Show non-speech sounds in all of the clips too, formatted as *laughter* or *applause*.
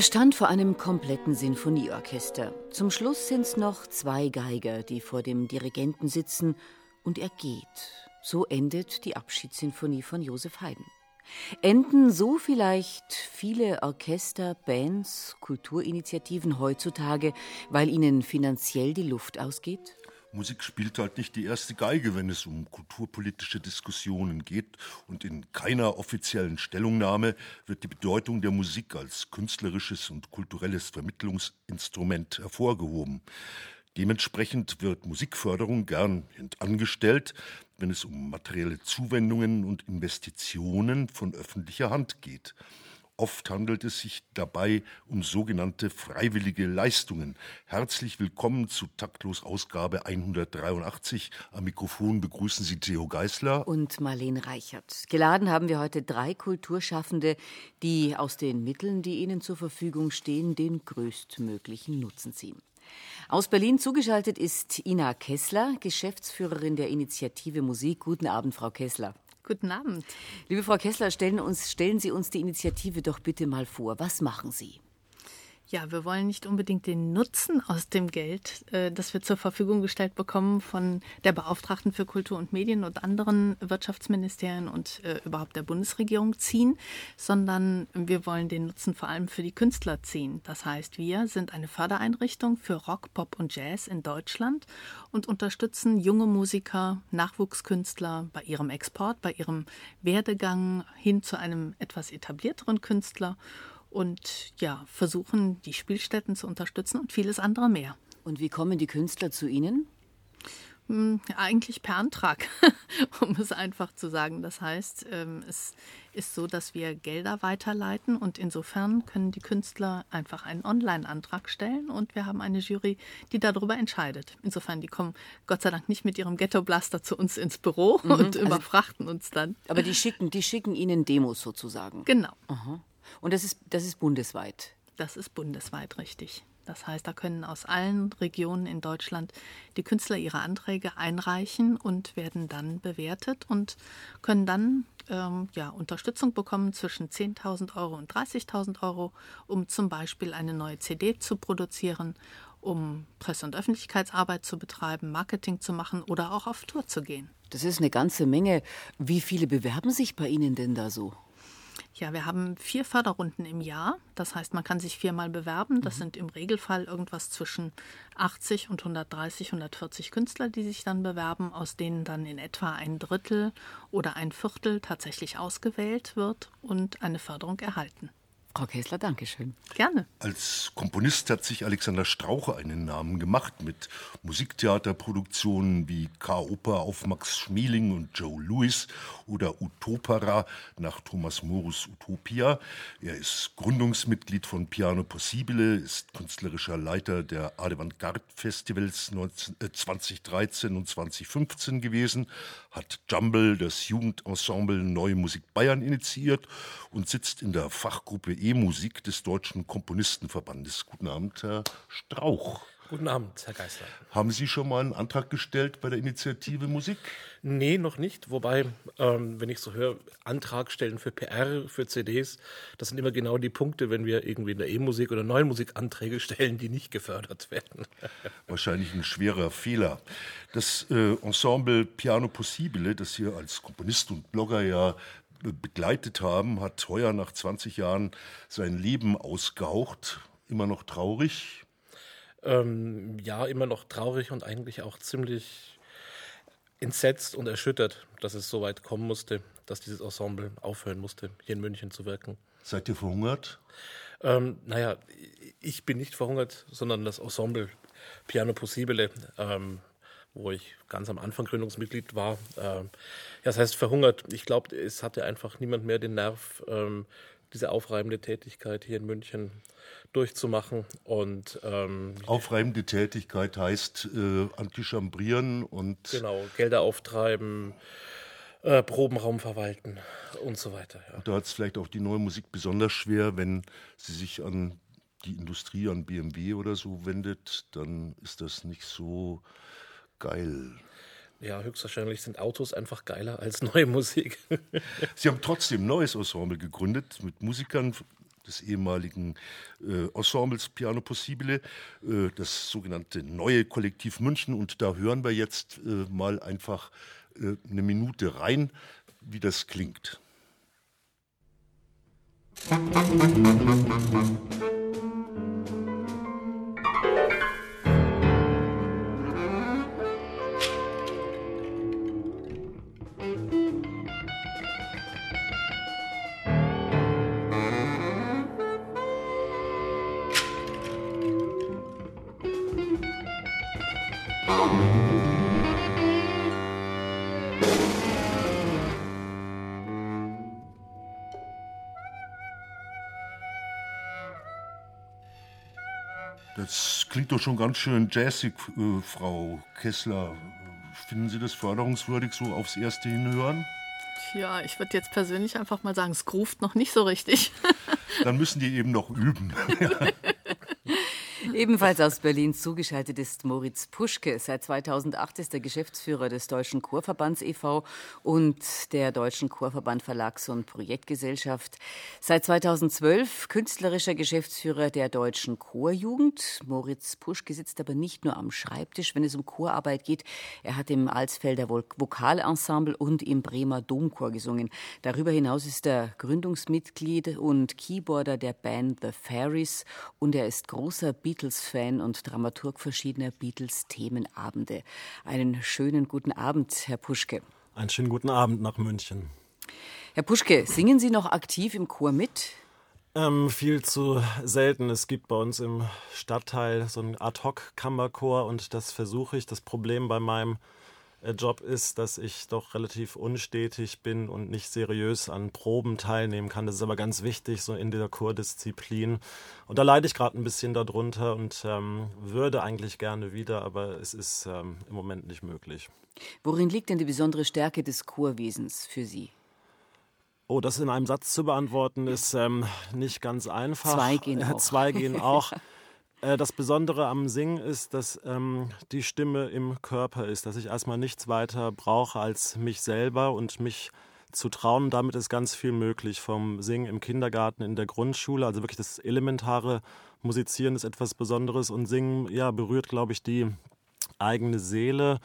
Er stand vor einem kompletten Sinfonieorchester. Zum Schluss sind's noch zwei Geiger, die vor dem Dirigenten sitzen, und er geht. So endet die Abschiedssinfonie von Josef Haydn. Enden so vielleicht viele Orchester, Bands, Kulturinitiativen heutzutage, weil ihnen finanziell die Luft ausgeht? Musik spielt halt nicht die erste Geige, wenn es um kulturpolitische Diskussionen geht. Und in keiner offiziellen Stellungnahme wird die Bedeutung der Musik als künstlerisches und kulturelles Vermittlungsinstrument hervorgehoben. Dementsprechend wird Musikförderung gern hintangestellt, wenn es um materielle Zuwendungen und Investitionen von öffentlicher Hand geht. Oft handelt es sich dabei um sogenannte freiwillige Leistungen. Herzlich willkommen zu Taktlos Ausgabe 183. Am Mikrofon begrüßen Sie Theo Geisler und Marlene Reichert. Geladen haben wir heute drei Kulturschaffende, die aus den Mitteln, die ihnen zur Verfügung stehen, den größtmöglichen Nutzen ziehen. Aus Berlin zugeschaltet ist Ina Kessler, Geschäftsführerin der Initiative Musik. Guten Abend, Frau Kessler. Guten Abend. Liebe Frau Kessler, stellen, uns, stellen Sie uns die Initiative doch bitte mal vor. Was machen Sie? Ja, wir wollen nicht unbedingt den Nutzen aus dem Geld, äh, das wir zur Verfügung gestellt bekommen von der Beauftragten für Kultur und Medien und anderen Wirtschaftsministerien und äh, überhaupt der Bundesregierung ziehen, sondern wir wollen den Nutzen vor allem für die Künstler ziehen. Das heißt, wir sind eine Fördereinrichtung für Rock, Pop und Jazz in Deutschland und unterstützen junge Musiker, Nachwuchskünstler bei ihrem Export, bei ihrem Werdegang hin zu einem etwas etablierteren Künstler und ja, versuchen, die Spielstätten zu unterstützen und vieles andere mehr. Und wie kommen die Künstler zu Ihnen? Hm, eigentlich per Antrag, *laughs* um es einfach zu sagen. Das heißt, ähm, es ist so, dass wir Gelder weiterleiten und insofern können die Künstler einfach einen Online-Antrag stellen und wir haben eine Jury, die darüber entscheidet. Insofern, die kommen Gott sei Dank nicht mit ihrem Ghetto-Blaster zu uns ins Büro mhm, und also, überfrachten uns dann. Aber die schicken, die schicken Ihnen Demos sozusagen. Genau. Aha. Und das ist, das ist bundesweit. Das ist bundesweit richtig. Das heißt, da können aus allen Regionen in Deutschland die Künstler ihre Anträge einreichen und werden dann bewertet und können dann ähm, ja, Unterstützung bekommen zwischen 10.000 Euro und 30.000 Euro, um zum Beispiel eine neue CD zu produzieren, um Presse- und Öffentlichkeitsarbeit zu betreiben, Marketing zu machen oder auch auf Tour zu gehen. Das ist eine ganze Menge. Wie viele bewerben sich bei Ihnen denn da so? Ja, wir haben vier Förderrunden im Jahr. Das heißt, man kann sich viermal bewerben. Das mhm. sind im Regelfall irgendwas zwischen 80 und 130, 140 Künstler, die sich dann bewerben, aus denen dann in etwa ein Drittel oder ein Viertel tatsächlich ausgewählt wird und eine Förderung erhalten. Frau Kessler, danke schön. Gerne. Als Komponist hat sich Alexander Strauche einen Namen gemacht mit Musiktheaterproduktionen wie K-Oper auf Max Schmeling und Joe Louis oder Utopera nach Thomas Morus Utopia. Er ist Gründungsmitglied von Piano Possibile, ist künstlerischer Leiter der Avantgarde Festivals 2013 äh, und 2015 gewesen, hat Jumble, das Jugendensemble Neue Musik Bayern initiiert und sitzt in der Fachgruppe E-Musik des Deutschen Komponistenverbandes. Guten Abend, Herr Strauch. Guten Abend, Herr Geisler. Haben Sie schon mal einen Antrag gestellt bei der Initiative Musik? Nee, noch nicht. Wobei, ähm, wenn ich so höre, Antrag stellen für PR, für CDs, das sind immer genau die Punkte, wenn wir irgendwie in der E-Musik oder neuen Musik Anträge stellen, die nicht gefördert werden. *laughs* Wahrscheinlich ein schwerer Fehler. Das äh, Ensemble Piano Possibile, das hier als Komponist und Blogger ja begleitet haben, hat heuer nach 20 Jahren sein Leben ausgehaucht. Immer noch traurig? Ähm, ja, immer noch traurig und eigentlich auch ziemlich entsetzt und erschüttert, dass es so weit kommen musste, dass dieses Ensemble aufhören musste, hier in München zu wirken. Seid ihr verhungert? Ähm, naja, ich bin nicht verhungert, sondern das Ensemble Piano Possibile, ähm, wo ich ganz am Anfang Gründungsmitglied war. Ähm, ja, das heißt verhungert. Ich glaube, es hatte einfach niemand mehr den Nerv, ähm, diese aufreibende Tätigkeit hier in München durchzumachen. Und ähm, aufreibende Tätigkeit heißt äh, antichambrieren und genau Gelder auftreiben, äh, Probenraum verwalten und so weiter. Ja. Da hat es vielleicht auch die neue Musik besonders schwer, wenn sie sich an die Industrie, an BMW oder so wendet, dann ist das nicht so geil. Ja, höchstwahrscheinlich sind Autos einfach geiler als *laughs* neue Musik. Sie haben trotzdem ein neues Ensemble gegründet mit Musikern des ehemaligen äh, Ensembles Piano Possibile, äh, das sogenannte Neue Kollektiv München. Und da hören wir jetzt äh, mal einfach äh, eine Minute rein, wie das klingt. Musik *laughs* klingt doch schon ganz schön jazzig, äh, Frau Kessler. Finden Sie das förderungswürdig, so aufs erste Hinhören? Tja, ich würde jetzt persönlich einfach mal sagen, es groovt noch nicht so richtig. Dann müssen die eben noch üben. *laughs* Ebenfalls aus Berlin zugeschaltet ist Moritz Puschke. Seit 2008 ist er Geschäftsführer des Deutschen Chorverbands e.V. und der Deutschen Chorverband Verlags- und Projektgesellschaft. Seit 2012 künstlerischer Geschäftsführer der Deutschen Chorjugend. Moritz Puschke sitzt aber nicht nur am Schreibtisch, wenn es um Chorarbeit geht. Er hat im Alsfelder Vokalensemble und im Bremer Domchor gesungen. Darüber hinaus ist er Gründungsmitglied und Keyboarder der Band The Fairies und er ist großer Beat Beatles-Fan und Dramaturg verschiedener Beatles-Themenabende. Einen schönen guten Abend, Herr Puschke. Einen schönen guten Abend nach München. Herr Puschke, singen Sie noch aktiv im Chor mit? Ähm, viel zu selten. Es gibt bei uns im Stadtteil so einen Ad-Hoc-Kammerchor und das versuche ich. Das Problem bei meinem Job ist, dass ich doch relativ unstetig bin und nicht seriös an Proben teilnehmen kann. Das ist aber ganz wichtig, so in der Chordisziplin. Und da leide ich gerade ein bisschen darunter und ähm, würde eigentlich gerne wieder, aber es ist ähm, im Moment nicht möglich. Worin liegt denn die besondere Stärke des Chorwesens für Sie? Oh, das in einem Satz zu beantworten, ist ähm, nicht ganz einfach. Zwei gehen *laughs* auch. Zwei gehen auch. *laughs* Äh, das Besondere am Singen ist, dass ähm, die Stimme im Körper ist, dass ich erstmal nichts weiter brauche als mich selber und mich zu trauen. Damit ist ganz viel möglich. Vom Singen im Kindergarten, in der Grundschule, also wirklich das elementare Musizieren ist etwas Besonderes und Singen, ja, berührt, glaube ich, die eigene Seele.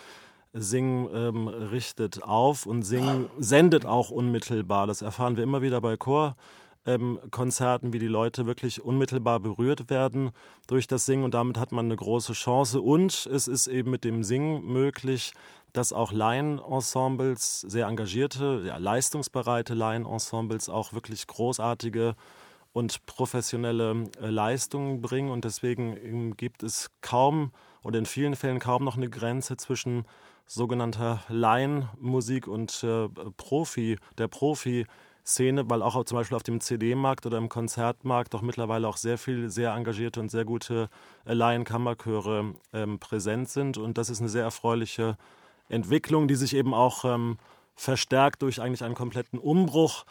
Singen ähm, richtet auf und Singen sendet auch unmittelbar. Das erfahren wir immer wieder bei Chor ähm, Konzerten, wie die Leute wirklich unmittelbar berührt werden durch das Singen und damit hat man eine große Chance. Und es ist eben mit dem Singen möglich, dass auch Laienensembles, sehr engagierte, ja, leistungsbereite Laienensembles auch wirklich großartige und professionelle äh, Leistungen bringen. Und deswegen ähm, gibt es kaum oder in vielen Fällen kaum noch eine Grenze zwischen sogenannter Laienmusik und äh, Profi, der Profi Szene, weil auch zum Beispiel auf dem CD-Markt oder im Konzertmarkt doch mittlerweile auch sehr viel sehr engagierte und sehr gute Laienkammerchöre ähm, präsent sind. Und das ist eine sehr erfreuliche Entwicklung, die sich eben auch ähm, verstärkt durch eigentlich einen kompletten Umbruch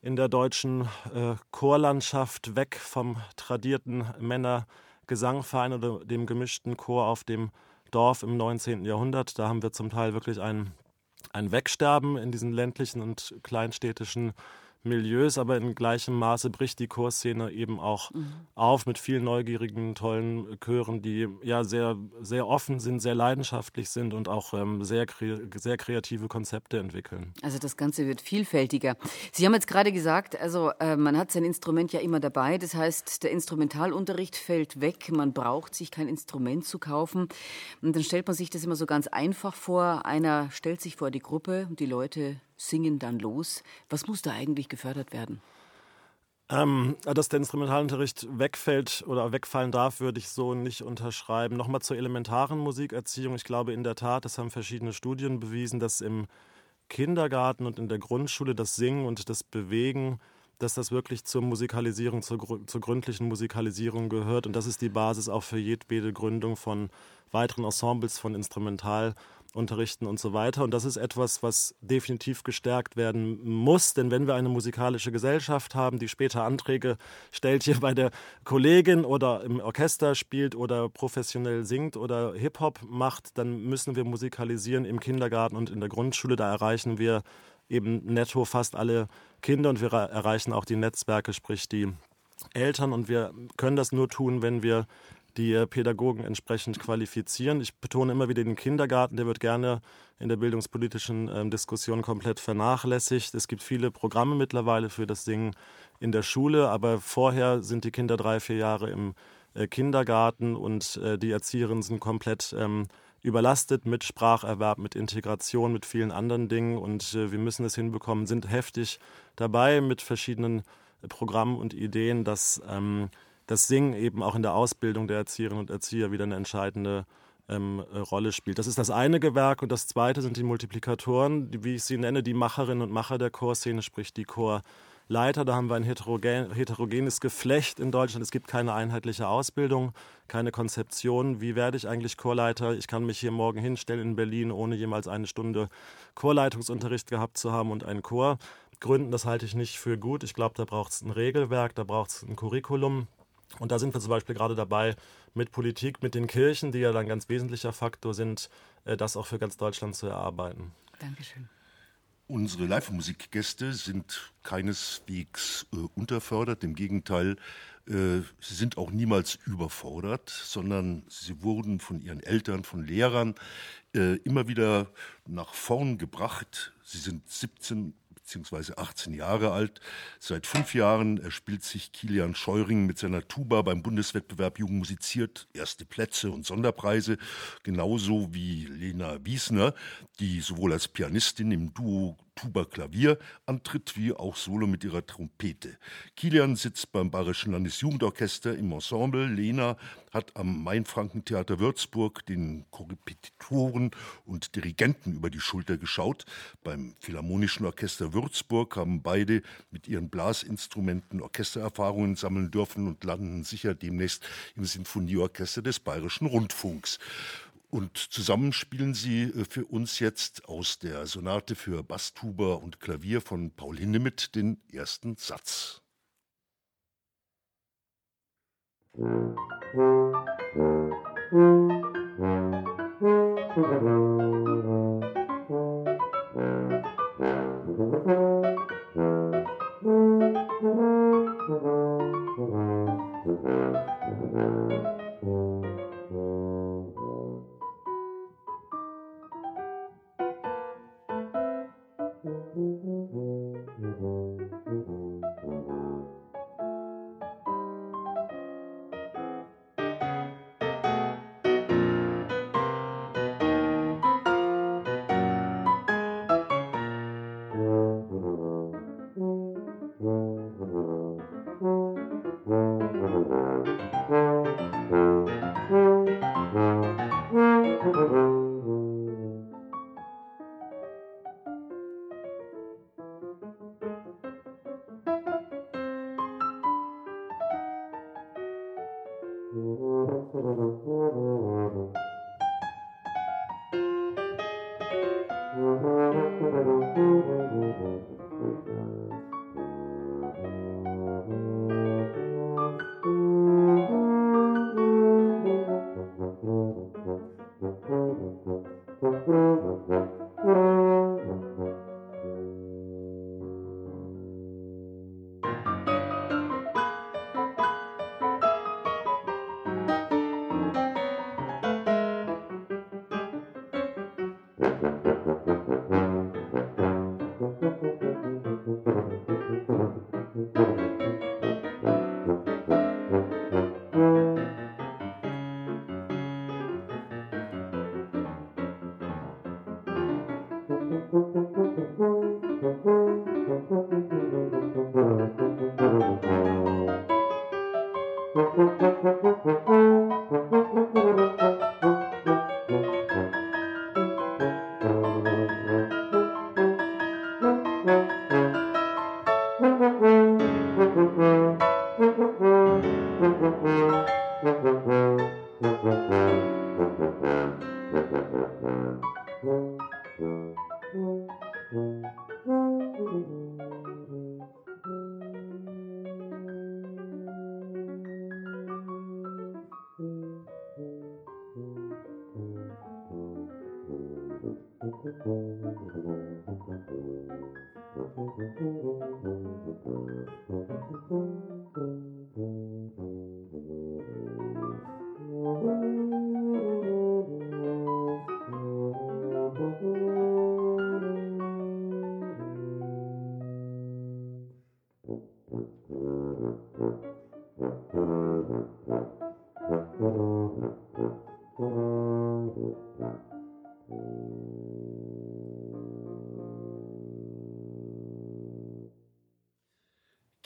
in der deutschen äh, Chorlandschaft weg vom tradierten Männergesangverein oder dem gemischten Chor auf dem Dorf im 19. Jahrhundert. Da haben wir zum Teil wirklich einen ein Wegsterben in diesen ländlichen und kleinstädtischen Milieus, aber in gleichem Maße bricht die Chorszene eben auch mhm. auf mit vielen neugierigen, tollen Chören, die ja sehr, sehr offen sind, sehr leidenschaftlich sind und auch ähm, sehr, sehr kreative Konzepte entwickeln. Also das Ganze wird vielfältiger. Sie haben jetzt gerade gesagt, also äh, man hat sein Instrument ja immer dabei. Das heißt, der Instrumentalunterricht fällt weg. Man braucht sich kein Instrument zu kaufen. Und dann stellt man sich das immer so ganz einfach vor. Einer stellt sich vor die Gruppe und die Leute singen dann los. Was muss da eigentlich gefördert werden? Ähm, dass der Instrumentalunterricht wegfällt oder wegfallen darf, würde ich so nicht unterschreiben. Nochmal zur elementaren Musikerziehung. Ich glaube in der Tat, das haben verschiedene Studien bewiesen, dass im Kindergarten und in der Grundschule das Singen und das Bewegen, dass das wirklich zur Musikalisierung, zur, zur gründlichen Musikalisierung gehört. Und das ist die Basis auch für jedwede Gründung von weiteren Ensembles, von Instrumental- unterrichten und so weiter. Und das ist etwas, was definitiv gestärkt werden muss, denn wenn wir eine musikalische Gesellschaft haben, die später Anträge stellt hier bei der Kollegin oder im Orchester spielt oder professionell singt oder Hip-Hop macht, dann müssen wir musikalisieren im Kindergarten und in der Grundschule. Da erreichen wir eben netto fast alle Kinder und wir erreichen auch die Netzwerke, sprich die Eltern. Und wir können das nur tun, wenn wir die Pädagogen entsprechend qualifizieren. Ich betone immer wieder den Kindergarten, der wird gerne in der bildungspolitischen ähm, Diskussion komplett vernachlässigt. Es gibt viele Programme mittlerweile für das Singen in der Schule, aber vorher sind die Kinder drei, vier Jahre im äh, Kindergarten und äh, die Erzieherinnen sind komplett ähm, überlastet mit Spracherwerb, mit Integration, mit vielen anderen Dingen und äh, wir müssen es hinbekommen, sind heftig dabei mit verschiedenen äh, Programmen und Ideen, dass ähm, das Singen eben auch in der Ausbildung der Erzieherinnen und Erzieher wieder eine entscheidende ähm, äh, Rolle spielt. Das ist das eine Gewerk und das zweite sind die Multiplikatoren, die, wie ich sie nenne, die Macherinnen und Macher der Chorszene, sprich die Chorleiter. Da haben wir ein heterogen, heterogenes Geflecht in Deutschland. Es gibt keine einheitliche Ausbildung, keine Konzeption. Wie werde ich eigentlich Chorleiter? Ich kann mich hier morgen hinstellen in Berlin, ohne jemals eine Stunde Chorleitungsunterricht gehabt zu haben und einen Chor gründen. Das halte ich nicht für gut. Ich glaube, da braucht es ein Regelwerk, da braucht es ein Curriculum. Und da sind wir zum Beispiel gerade dabei, mit Politik, mit den Kirchen, die ja dann ganz wesentlicher Faktor sind, äh, das auch für ganz Deutschland zu erarbeiten. Dankeschön. Unsere Live-Musikgäste sind keineswegs äh, unterfördert, im Gegenteil, äh, sie sind auch niemals überfordert, sondern sie wurden von ihren Eltern, von Lehrern äh, immer wieder nach vorn gebracht. Sie sind 17 beziehungsweise 18 Jahre alt. Seit fünf Jahren erspielt sich Kilian Scheuring mit seiner Tuba beim Bundeswettbewerb Jugend musiziert erste Plätze und Sonderpreise, genauso wie Lena Wiesner, die sowohl als Pianistin im Duo Tuba-Klavier antritt, wie auch Solo mit ihrer Trompete. Kilian sitzt beim Bayerischen Landesjugendorchester im Ensemble. Lena hat am Mainfrankentheater Würzburg den Korrepetitoren und Dirigenten über die Schulter geschaut. Beim Philharmonischen Orchester Würzburg haben beide mit ihren Blasinstrumenten Orchestererfahrungen sammeln dürfen und landen sicher demnächst im Sinfonieorchester des Bayerischen Rundfunks. Und zusammen spielen sie äh, für uns jetzt aus der Sonate für Basstuba und Klavier von Paul Hindemith den ersten Satz. *laughs*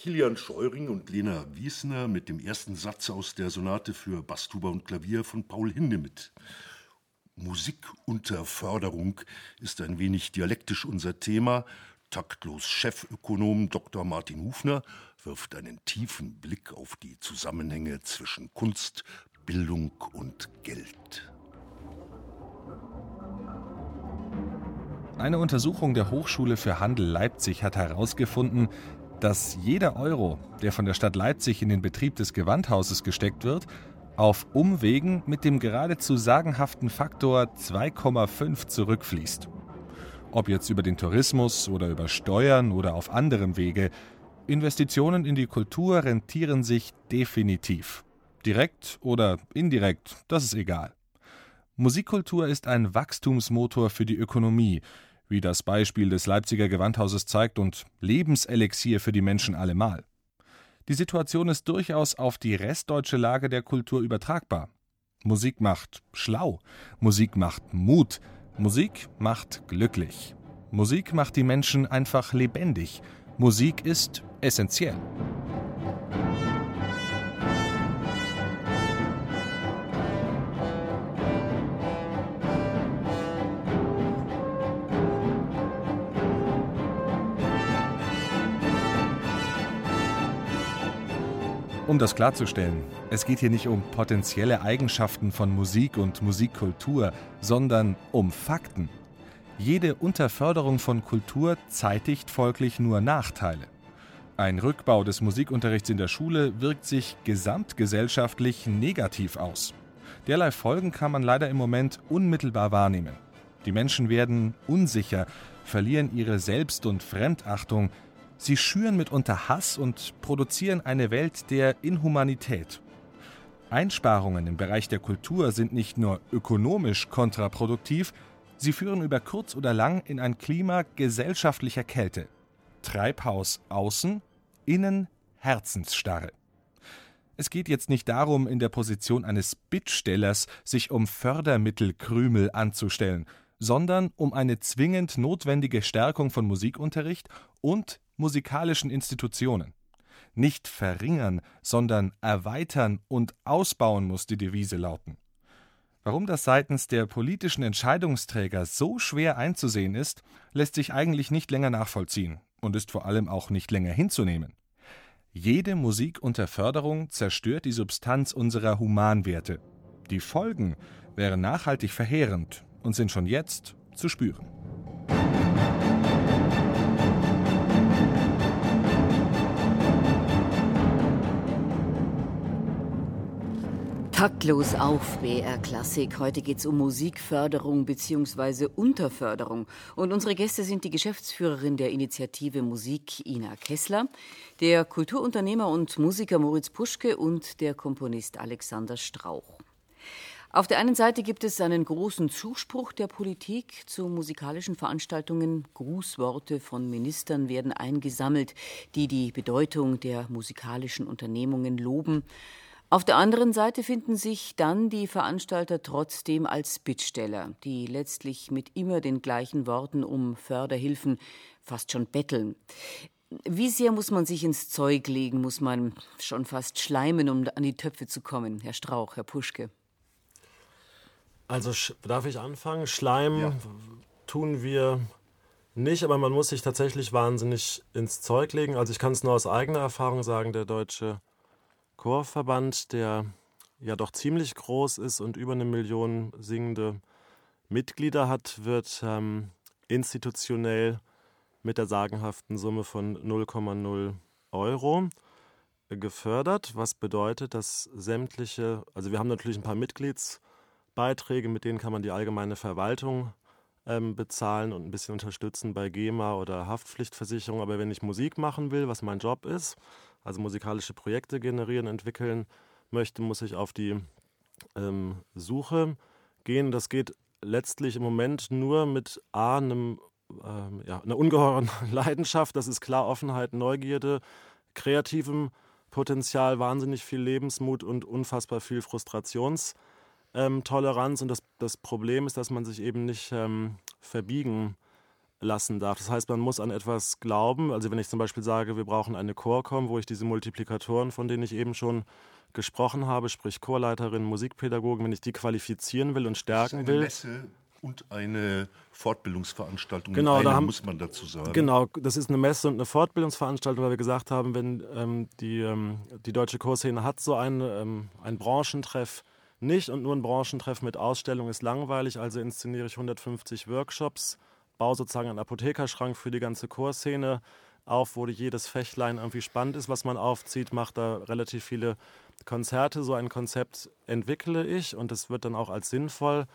Kilian Scheuring und Lena Wiesner mit dem ersten Satz aus der Sonate für Basstuba und Klavier von Paul Hindemith. Musik unter Förderung ist ein wenig dialektisch unser Thema. Taktlos Chefökonom Dr. Martin Hufner wirft einen tiefen Blick auf die Zusammenhänge zwischen Kunst, Bildung und Geld. Eine Untersuchung der Hochschule für Handel Leipzig hat herausgefunden, dass jeder Euro, der von der Stadt Leipzig in den Betrieb des Gewandhauses gesteckt wird, auf Umwegen mit dem geradezu sagenhaften Faktor 2,5 zurückfließt. Ob jetzt über den Tourismus oder über Steuern oder auf anderem Wege, Investitionen in die Kultur rentieren sich definitiv. Direkt oder indirekt, das ist egal. Musikkultur ist ein Wachstumsmotor für die Ökonomie, wie das Beispiel des Leipziger Gewandhauses zeigt, und Lebenselixier für die Menschen allemal. Die Situation ist durchaus auf die restdeutsche Lage der Kultur übertragbar. Musik macht schlau, Musik macht Mut, Musik macht glücklich. Musik macht die Menschen einfach lebendig. Musik ist essentiell. Um das klarzustellen, es geht hier nicht um potenzielle Eigenschaften von Musik und Musikkultur, sondern um Fakten. Jede Unterförderung von Kultur zeitigt folglich nur Nachteile. Ein Rückbau des Musikunterrichts in der Schule wirkt sich gesamtgesellschaftlich negativ aus. Derlei Folgen kann man leider im Moment unmittelbar wahrnehmen. Die Menschen werden unsicher, verlieren ihre Selbst- und Fremdachtung, Sie schüren mitunter Hass und produzieren eine Welt der Inhumanität. Einsparungen im Bereich der Kultur sind nicht nur ökonomisch kontraproduktiv, sie führen über kurz oder lang in ein Klima gesellschaftlicher Kälte. Treibhaus außen, innen Herzensstarre. Es geht jetzt nicht darum, in der Position eines Bittstellers sich um Fördermittelkrümel anzustellen, sondern um eine zwingend notwendige Stärkung von Musikunterricht und musikalischen Institutionen. Nicht verringern, sondern erweitern und ausbauen muss die Devise lauten. Warum das seitens der politischen Entscheidungsträger so schwer einzusehen ist, lässt sich eigentlich nicht länger nachvollziehen und ist vor allem auch nicht länger hinzunehmen. Jede Musik unter Förderung zerstört die Substanz unserer Humanwerte. Die Folgen wären nachhaltig verheerend und sind schon jetzt zu spüren. Taktlos auf BR Klassik. Heute geht es um Musikförderung bzw. Unterförderung. Und unsere Gäste sind die Geschäftsführerin der Initiative Musik Ina Kessler, der Kulturunternehmer und Musiker Moritz Puschke und der Komponist Alexander Strauch. Auf der einen Seite gibt es einen großen Zuspruch der Politik zu musikalischen Veranstaltungen. Grußworte von Ministern werden eingesammelt, die die Bedeutung der musikalischen Unternehmungen loben. Auf der anderen Seite finden sich dann die Veranstalter trotzdem als Bittsteller, die letztlich mit immer den gleichen Worten um Förderhilfen fast schon betteln. Wie sehr muss man sich ins Zeug legen, muss man schon fast schleimen, um an die Töpfe zu kommen, Herr Strauch, Herr Puschke? Also darf ich anfangen? Schleim ja. tun wir nicht, aber man muss sich tatsächlich wahnsinnig ins Zeug legen. Also ich kann es nur aus eigener Erfahrung sagen, der Deutsche Chorverband, der ja doch ziemlich groß ist und über eine Million singende Mitglieder hat, wird ähm, institutionell mit der sagenhaften Summe von 0,0 Euro gefördert, was bedeutet, dass sämtliche, also wir haben natürlich ein paar Mitgliedsbeiträge, mit denen kann man die allgemeine Verwaltung ähm, bezahlen und ein bisschen unterstützen bei GEMA oder Haftpflichtversicherung. Aber wenn ich Musik machen will, was mein Job ist, also musikalische Projekte generieren, entwickeln möchte, muss ich auf die ähm, Suche gehen. Das geht letztlich im Moment nur mit A, einem, ähm, ja, einer ungeheuren *laughs* Leidenschaft, das ist klar Offenheit, Neugierde, kreativem Potenzial, wahnsinnig viel Lebensmut und unfassbar viel Frustrationstoleranz. und das, das Problem ist, dass man sich eben nicht ähm, verbiegen lassen darf. Das heißt, man muss an etwas glauben. Also wenn ich zum Beispiel sage, wir brauchen eine Chorcom, wo ich diese Multiplikatoren, von denen ich eben schon gesprochen habe, sprich Chorleiterin, Musikpädagogin, wenn ich die qualifizieren will und stärken will. Messe und eine Fortbildungsveranstaltung. Genau, da haben, muss man dazu sagen. Genau, das ist eine Messe und eine Fortbildungsveranstaltung, weil wir gesagt haben, wenn ähm, die, ähm, die deutsche Chorszene hat so einen, ähm, einen Branchentreff nicht und nur ein Branchentreff mit Ausstellung ist langweilig, also inszeniere ich 150 Workshops, baue sozusagen einen Apothekerschrank für die ganze Chorszene auf, wo jedes Fächlein irgendwie spannend ist, was man aufzieht, macht da relativ viele Konzerte. So ein Konzept entwickle ich und es wird dann auch als sinnvoll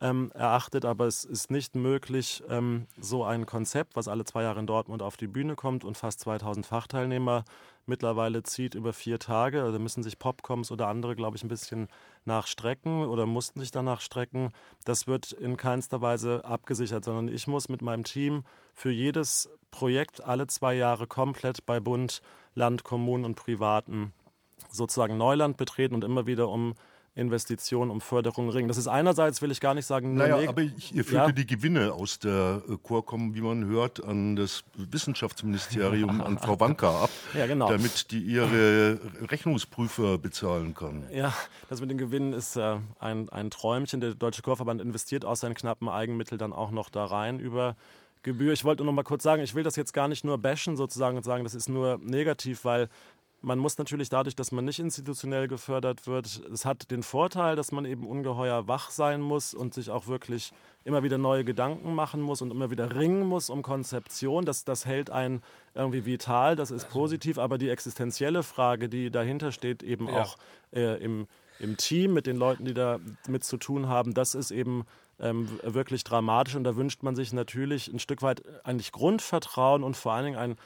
ähm, erachtet, aber es ist nicht möglich, ähm, so ein Konzept, was alle zwei Jahre in Dortmund auf die Bühne kommt und fast 2000 Fachteilnehmer mittlerweile zieht über vier Tage. Also müssen sich Popcoms oder andere, glaube ich, ein bisschen nachstrecken oder mussten sich danach strecken. Das wird in keinster Weise abgesichert, sondern ich muss mit meinem Team für jedes Projekt alle zwei Jahre komplett bei Bund, Land, Kommunen und Privaten sozusagen Neuland betreten und immer wieder um Investitionen um Förderung ringen. Das ist einerseits, will ich gar nicht sagen, nur naja, aber ihr führte ja. die Gewinne aus der äh, Chorkom, wie man hört, an das Wissenschaftsministerium, an Frau *laughs* Wanka ab, ja, genau. damit die ihre Rechnungsprüfer bezahlen kann. Ja, das mit den Gewinnen ist äh, ein, ein Träumchen. Der Deutsche Chorverband investiert aus seinen knappen Eigenmitteln dann auch noch da rein über Gebühr. Ich wollte nur noch mal kurz sagen, ich will das jetzt gar nicht nur bashen sozusagen und sagen, das ist nur negativ, weil man muss natürlich dadurch, dass man nicht institutionell gefördert wird, es hat den Vorteil, dass man eben ungeheuer wach sein muss und sich auch wirklich immer wieder neue Gedanken machen muss und immer wieder ringen muss um Konzeption. Das, das hält einen irgendwie vital, das ist positiv, aber die existenzielle Frage, die dahinter steht, eben ja. auch äh, im, im Team mit den Leuten, die da mit zu tun haben, das ist eben ähm, wirklich dramatisch und da wünscht man sich natürlich ein Stück weit eigentlich Grundvertrauen und vor allen Dingen ein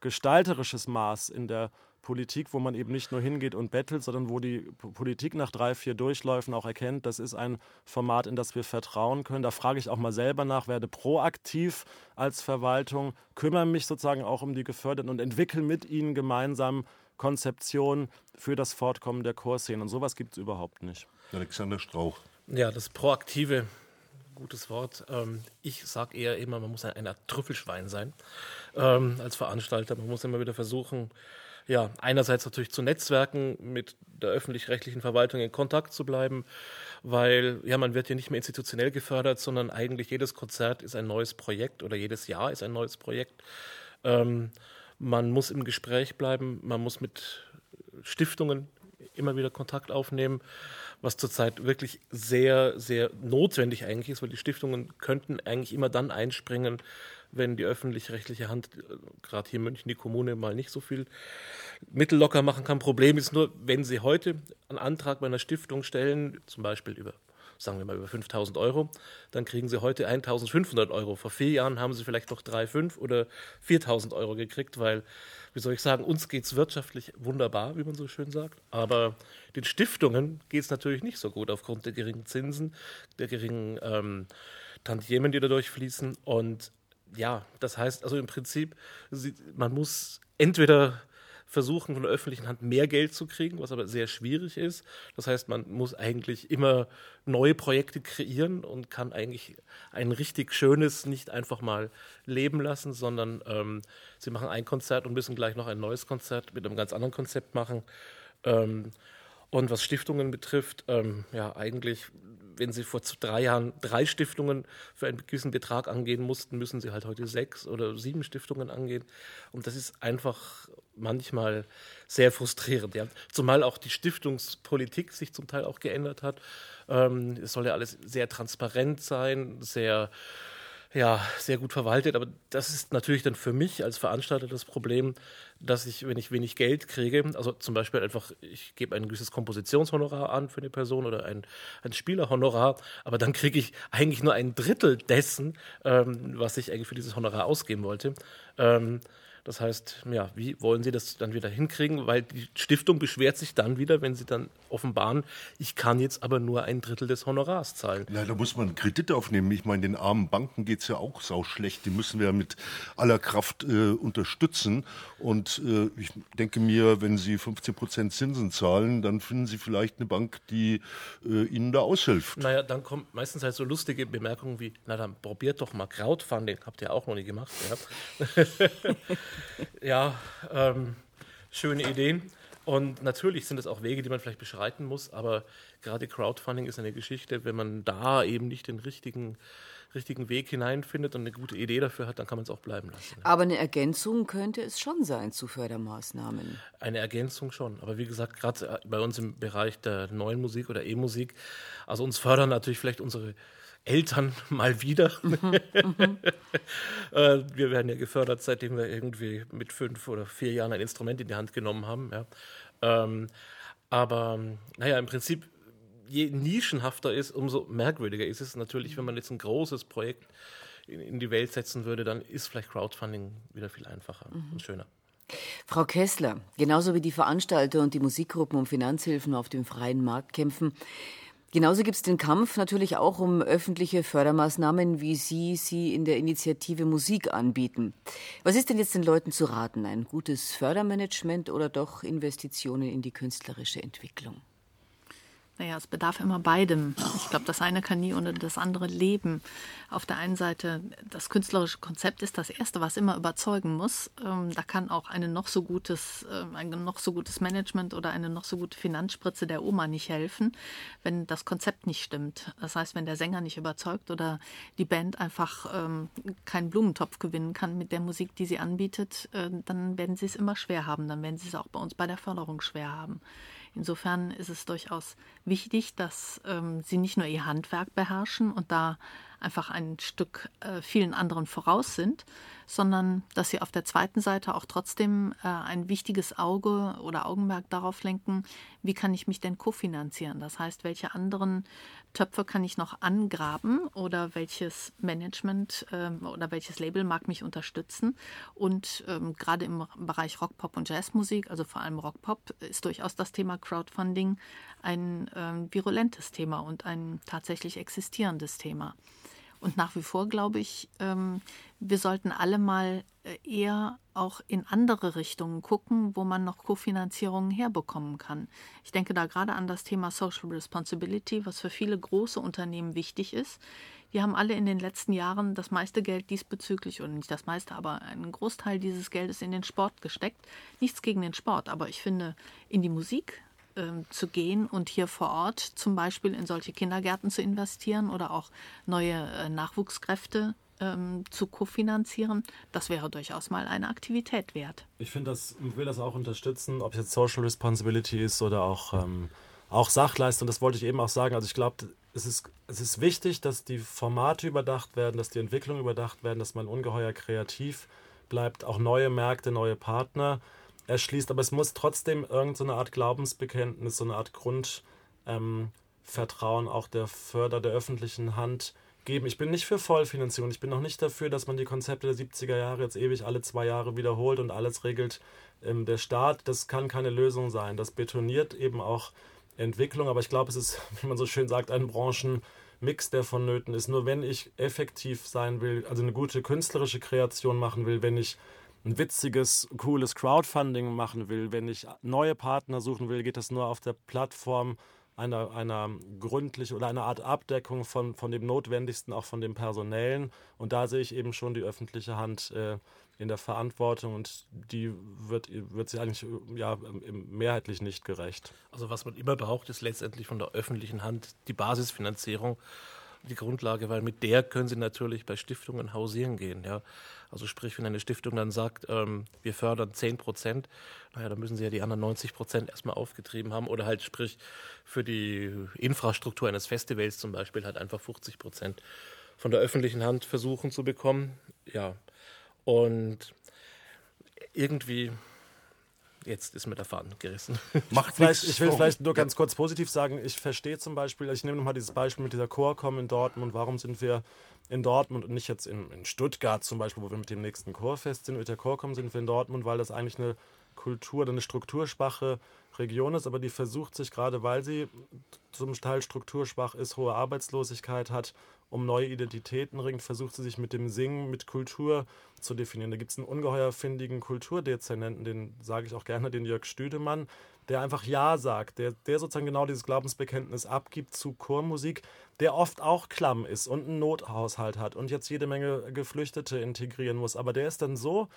gestalterisches Maß in der Politik, wo man eben nicht nur hingeht und bettelt, sondern wo die Politik nach drei, vier Durchläufen auch erkennt, das ist ein Format, in das wir vertrauen können. Da frage ich auch mal selber nach, werde proaktiv als Verwaltung, kümmere mich sozusagen auch um die Geförderten und entwickle mit ihnen gemeinsam Konzeptionen für das Fortkommen der Chorszene. Und sowas gibt es überhaupt nicht. Alexander Strauch. Ja, das Proaktive gutes Wort. Ähm, ich sage eher immer, man muss ein, Art Trüffelschwein sein ähm, als Veranstalter. Man muss immer wieder versuchen, ja, einerseits natürlich zu Netzwerken, mit der öffentlich-rechtlichen Verwaltung in Kontakt zu bleiben, weil ja, man wird ja nicht mehr institutionell gefördert, sondern eigentlich jedes Konzert ist ein neues Projekt oder jedes Jahr ist ein neues Projekt. Ähm, man muss im Gespräch bleiben, man muss mit Stiftungen immer wieder Kontakt aufnehmen, was zurzeit wirklich sehr, sehr notwendig eigentlich ist, weil die Stiftungen könnten eigentlich immer dann einspringen, wenn die öffentlich-rechtliche Hand, äh, gerade hier in München, die Kommune mal nicht so viel Mittel locker machen kann. Problem ist nur, wenn Sie heute einen Antrag bei einer Stiftung stellen, zum Beispiel über sagen wir mal über 5000 Euro, dann kriegen Sie heute 1500 Euro. Vor vier Jahren haben Sie vielleicht noch 3,5 oder 4000 Euro gekriegt, weil, wie soll ich sagen, uns geht es wirtschaftlich wunderbar, wie man so schön sagt. Aber den Stiftungen geht es natürlich nicht so gut aufgrund der geringen Zinsen, der geringen ähm, Tantiemen, die dadurch fließen. Und ja, das heißt also im Prinzip, man muss entweder versuchen, von der öffentlichen Hand mehr Geld zu kriegen, was aber sehr schwierig ist. Das heißt, man muss eigentlich immer neue Projekte kreieren und kann eigentlich ein richtig schönes nicht einfach mal leben lassen, sondern ähm, sie machen ein Konzert und müssen gleich noch ein neues Konzert mit einem ganz anderen Konzept machen. Ähm, und was Stiftungen betrifft, ähm, ja, eigentlich wenn Sie vor drei Jahren drei Stiftungen für einen gewissen Betrag angehen mussten, müssen Sie halt heute sechs oder sieben Stiftungen angehen. Und das ist einfach manchmal sehr frustrierend. Ja. Zumal auch die Stiftungspolitik sich zum Teil auch geändert hat. Ähm, es soll ja alles sehr transparent sein, sehr ja, sehr gut verwaltet. Aber das ist natürlich dann für mich als Veranstalter das Problem, dass ich, wenn ich wenig Geld kriege, also zum Beispiel einfach, ich gebe ein gewisses Kompositionshonorar an für eine Person oder ein, ein Spielerhonorar, aber dann kriege ich eigentlich nur ein Drittel dessen, ähm, was ich eigentlich für dieses Honorar ausgeben wollte. Ähm, das heißt, ja, wie wollen Sie das dann wieder hinkriegen? Weil die Stiftung beschwert sich dann wieder, wenn Sie dann offenbaren, ich kann jetzt aber nur ein Drittel des Honorars zahlen. Ja, da muss man Kredit aufnehmen. Ich meine, den armen Banken geht es ja auch sau schlecht. Die müssen wir mit aller Kraft äh, unterstützen. Und äh, ich denke mir, wenn Sie 15 Prozent Zinsen zahlen, dann finden Sie vielleicht eine Bank, die äh, Ihnen da aushilft. Naja, dann kommen meistens halt so lustige Bemerkungen wie, na dann probiert doch mal Crowdfunding. Habt ihr auch noch nie gemacht. Ja. *laughs* ja, ähm, schöne Ideen. Und natürlich sind es auch Wege, die man vielleicht beschreiten muss, aber gerade Crowdfunding ist eine Geschichte, wenn man da eben nicht den richtigen, richtigen Weg hineinfindet und eine gute Idee dafür hat, dann kann man es auch bleiben lassen. Aber eine Ergänzung könnte es schon sein zu Fördermaßnahmen. Eine Ergänzung schon. Aber wie gesagt, gerade bei uns im Bereich der neuen Musik oder E-Musik, also uns fördern natürlich vielleicht unsere Eltern *laughs* mal wieder. Mhm, *laughs* äh, wir werden ja gefördert, seitdem wir irgendwie mit fünf oder vier Jahren ein Instrument in die Hand genommen haben. Ja. Ähm, aber naja, im Prinzip, je nischenhafter ist, umso merkwürdiger ist es natürlich, wenn man jetzt ein großes Projekt in, in die Welt setzen würde, dann ist vielleicht Crowdfunding wieder viel einfacher mhm. und schöner. Frau Kessler, genauso wie die Veranstalter und die Musikgruppen um Finanzhilfen auf dem freien Markt kämpfen, Genauso gibt es den Kampf natürlich auch um öffentliche Fördermaßnahmen, wie Sie sie in der Initiative Musik anbieten. Was ist denn jetzt den Leuten zu raten? Ein gutes Fördermanagement oder doch Investitionen in die künstlerische Entwicklung? Naja, es bedarf immer beidem. Ich glaube, das eine kann nie ohne das andere leben. Auf der einen Seite, das künstlerische Konzept ist das Erste, was immer überzeugen muss. Ähm, da kann auch eine noch so gutes, äh, ein noch so gutes Management oder eine noch so gute Finanzspritze der Oma nicht helfen, wenn das Konzept nicht stimmt. Das heißt, wenn der Sänger nicht überzeugt oder die Band einfach ähm, keinen Blumentopf gewinnen kann mit der Musik, die sie anbietet, äh, dann werden sie es immer schwer haben. Dann werden sie es auch bei uns bei der Förderung schwer haben. Insofern ist es durchaus wichtig, dass ähm, sie nicht nur ihr Handwerk beherrschen und da einfach ein Stück äh, vielen anderen voraus sind, sondern dass sie auf der zweiten Seite auch trotzdem äh, ein wichtiges Auge oder Augenmerk darauf lenken, wie kann ich mich denn kofinanzieren? Das heißt, welche anderen Töpfe kann ich noch angraben oder welches Management ähm, oder welches Label mag mich unterstützen? Und ähm, gerade im Bereich Rockpop und Jazzmusik, also vor allem Rockpop, ist durchaus das Thema Crowdfunding ein ähm, virulentes Thema und ein tatsächlich existierendes Thema. Und nach wie vor glaube ich, ähm, wir sollten alle mal äh, eher auch in andere Richtungen gucken, wo man noch Kofinanzierungen herbekommen kann. Ich denke da gerade an das Thema Social Responsibility, was für viele große Unternehmen wichtig ist. Die haben alle in den letzten Jahren das meiste Geld diesbezüglich, oder nicht das meiste, aber einen Großteil dieses Geldes in den Sport gesteckt. Nichts gegen den Sport, aber ich finde, in die Musik ähm, zu gehen und hier vor Ort zum Beispiel in solche Kindergärten zu investieren oder auch neue äh, Nachwuchskräfte ähm, zu kofinanzieren, das wäre durchaus mal eine Aktivität wert. Ich finde das, ich will das auch unterstützen, ob es jetzt Social Responsibility ist oder auch, ähm, auch Sachleistung, das wollte ich eben auch sagen. Also ich glaube, es ist, es ist wichtig, dass die Formate überdacht werden, dass die Entwicklung überdacht werden, dass man ungeheuer kreativ bleibt, auch neue Märkte, neue Partner erschließt, aber es muss trotzdem irgendeine so Art Glaubensbekenntnis, so eine Art Grundvertrauen ähm, auch der Förder der öffentlichen Hand geben. Ich bin nicht für Vollfinanzierung. Ich bin noch nicht dafür, dass man die Konzepte der 70er Jahre jetzt ewig alle zwei Jahre wiederholt und alles regelt ähm, der Staat. Das kann keine Lösung sein. Das betoniert eben auch Entwicklung, aber ich glaube, es ist, *laughs* wie man so schön sagt, ein Branchenmix, der vonnöten ist. Nur wenn ich effektiv sein will, also eine gute künstlerische Kreation machen will, wenn ich ein witziges, cooles Crowdfunding machen will, wenn ich neue Partner suchen will, geht das nur auf der Plattform einer, einer gründlichen oder einer Art Abdeckung von, von dem Notwendigsten, auch von dem Personellen. Und da sehe ich eben schon die öffentliche Hand äh, in der Verantwortung und die wird, wird sie eigentlich ja, mehrheitlich nicht gerecht. Also was man immer braucht, ist letztendlich von der öffentlichen Hand die Basisfinanzierung die Grundlage, weil mit der können Sie natürlich bei Stiftungen hausieren gehen. Ja. Also sprich, wenn eine Stiftung dann sagt, ähm, wir fördern 10 Prozent, naja, dann müssen Sie ja die anderen 90 Prozent erstmal aufgetrieben haben oder halt sprich für die Infrastruktur eines Festivals zum Beispiel halt einfach 50 Prozent von der öffentlichen Hand versuchen zu bekommen. Ja, und irgendwie jetzt ist mir der Faden gerissen. *laughs* Macht vielleicht, ich will vielleicht nur ganz kurz positiv sagen, ich verstehe zum Beispiel, ich nehme nochmal dieses Beispiel mit dieser Chorkom in Dortmund, warum sind wir in Dortmund und nicht jetzt in, in Stuttgart zum Beispiel, wo wir mit dem nächsten Chorfest sind, mit der Chorkom sind wir in Dortmund, weil das eigentlich eine Kultur, eine strukturschwache Region ist, aber die versucht sich gerade, weil sie zum Teil strukturschwach ist, hohe Arbeitslosigkeit hat, um neue Identitäten ringt, versucht sie sich mit dem Singen, mit Kultur zu definieren. Da gibt es einen ungeheuer findigen Kulturdezernenten, den sage ich auch gerne, den Jörg Stüdemann, der einfach Ja sagt, der, der sozusagen genau dieses Glaubensbekenntnis abgibt zu Chormusik, der oft auch klamm ist und einen Nothaushalt hat und jetzt jede Menge Geflüchtete integrieren muss. Aber der ist dann so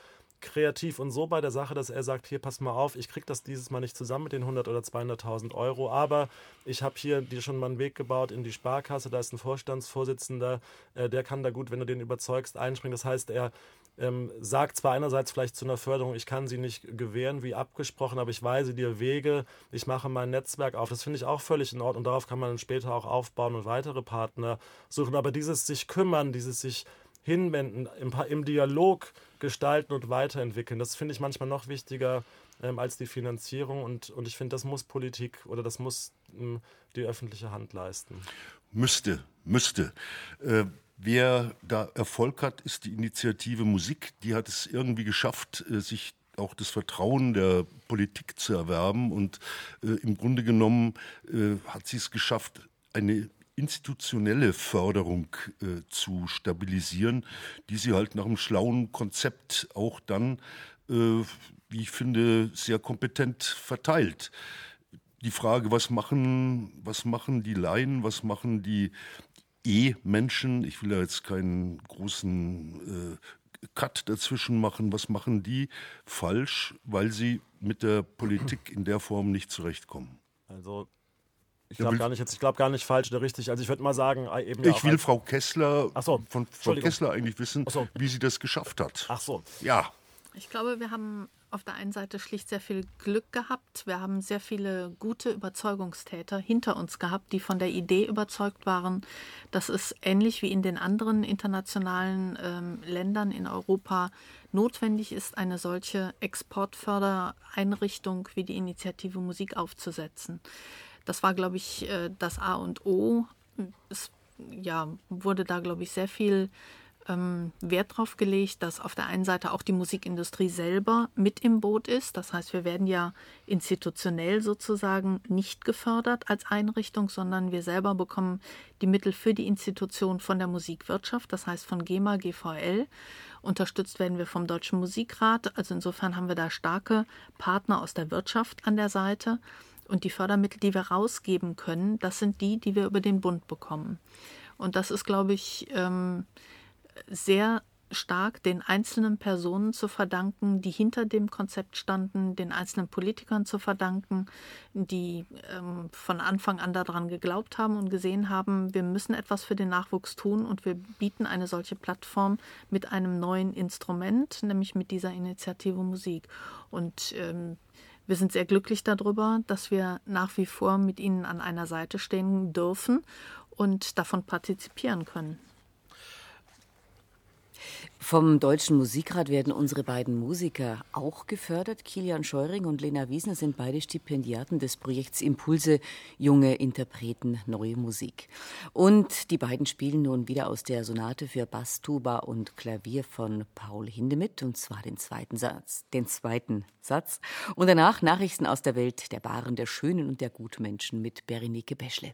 kreativ und so bei der Sache, dass er sagt, hier, pass mal auf, ich kriege das dieses Mal nicht zusammen mit den 100 oder 200.000 Euro, aber ich habe hier dir schon mal einen Weg gebaut in die Sparkasse, da ist ein Vorstandsvorsitzender, äh, der kann da gut, wenn du den überzeugst, einspringen. Das heißt, er ähm, sagt zwar einerseits vielleicht zu einer Förderung, ich kann sie nicht gewähren, wie abgesprochen, aber ich weise dir Wege, ich mache mein Netzwerk auf. Das finde ich auch völlig in Ordnung und darauf kann man dann später auch aufbauen und weitere Partner suchen. Aber dieses sich kümmern, dieses sich hinwenden, im, im Dialog gestalten und weiterentwickeln, das finde ich manchmal noch wichtiger ähm, als die Finanzierung und, und ich finde, das muss Politik oder das muss ähm, die öffentliche Hand leisten. Müsste, müsste. Äh, wer da Erfolg hat, ist die Initiative Musik. Die hat es irgendwie geschafft, äh, sich auch das Vertrauen der Politik zu erwerben und äh, im Grunde genommen äh, hat sie es geschafft, eine institutionelle Förderung äh, zu stabilisieren, die sie halt nach einem schlauen Konzept auch dann, äh, wie ich finde, sehr kompetent verteilt. Die Frage, was machen, was machen die Laien, was machen die E-Menschen, ich will ja jetzt keinen großen äh, Cut dazwischen machen, was machen die falsch, weil sie mit der Politik in der Form nicht zurechtkommen? Also ich glaube gar nicht, jetzt, ich glaube gar nicht falsch oder richtig. Also ich würde mal sagen, äh, eben. Ich will Frau Kessler so, von Frau Kessler eigentlich wissen, so. wie sie das geschafft hat. Ach so. Ja. Ich glaube, wir haben auf der einen Seite schlicht sehr viel Glück gehabt. Wir haben sehr viele gute Überzeugungstäter hinter uns gehabt, die von der Idee überzeugt waren, dass es ähnlich wie in den anderen internationalen ähm, Ländern in Europa notwendig ist, eine solche Exportfördereinrichtung wie die Initiative Musik aufzusetzen. Das war, glaube ich, äh, das A und O. Es ja, wurde da, glaube ich, sehr viel ähm, Wert drauf gelegt, dass auf der einen Seite auch die Musikindustrie selber mit im Boot ist. Das heißt, wir werden ja institutionell sozusagen nicht gefördert als Einrichtung, sondern wir selber bekommen die Mittel für die Institution von der Musikwirtschaft, das heißt von GEMA, GVL. Unterstützt werden wir vom Deutschen Musikrat. Also insofern haben wir da starke Partner aus der Wirtschaft an der Seite. Und die Fördermittel, die wir rausgeben können, das sind die, die wir über den Bund bekommen. Und das ist, glaube ich, ähm, sehr stark den einzelnen Personen zu verdanken, die hinter dem Konzept standen, den einzelnen Politikern zu verdanken, die ähm, von Anfang an daran geglaubt haben und gesehen haben, wir müssen etwas für den Nachwuchs tun und wir bieten eine solche Plattform mit einem neuen Instrument, nämlich mit dieser Initiative Musik. Und ähm, wir sind sehr glücklich darüber, dass wir nach wie vor mit Ihnen an einer Seite stehen dürfen und davon partizipieren können. Vom Deutschen Musikrat werden unsere beiden Musiker auch gefördert. Kilian Scheuring und Lena Wiesner sind beide Stipendiaten des Projekts Impulse Junge Interpreten Neue Musik. Und die beiden spielen nun wieder aus der Sonate für Bass, Tuba und Klavier von Paul Hindemith, und zwar den zweiten Satz. Den zweiten Satz. Und danach Nachrichten aus der Welt der Baren, der Schönen und der Gutmenschen mit Berenike Beschle.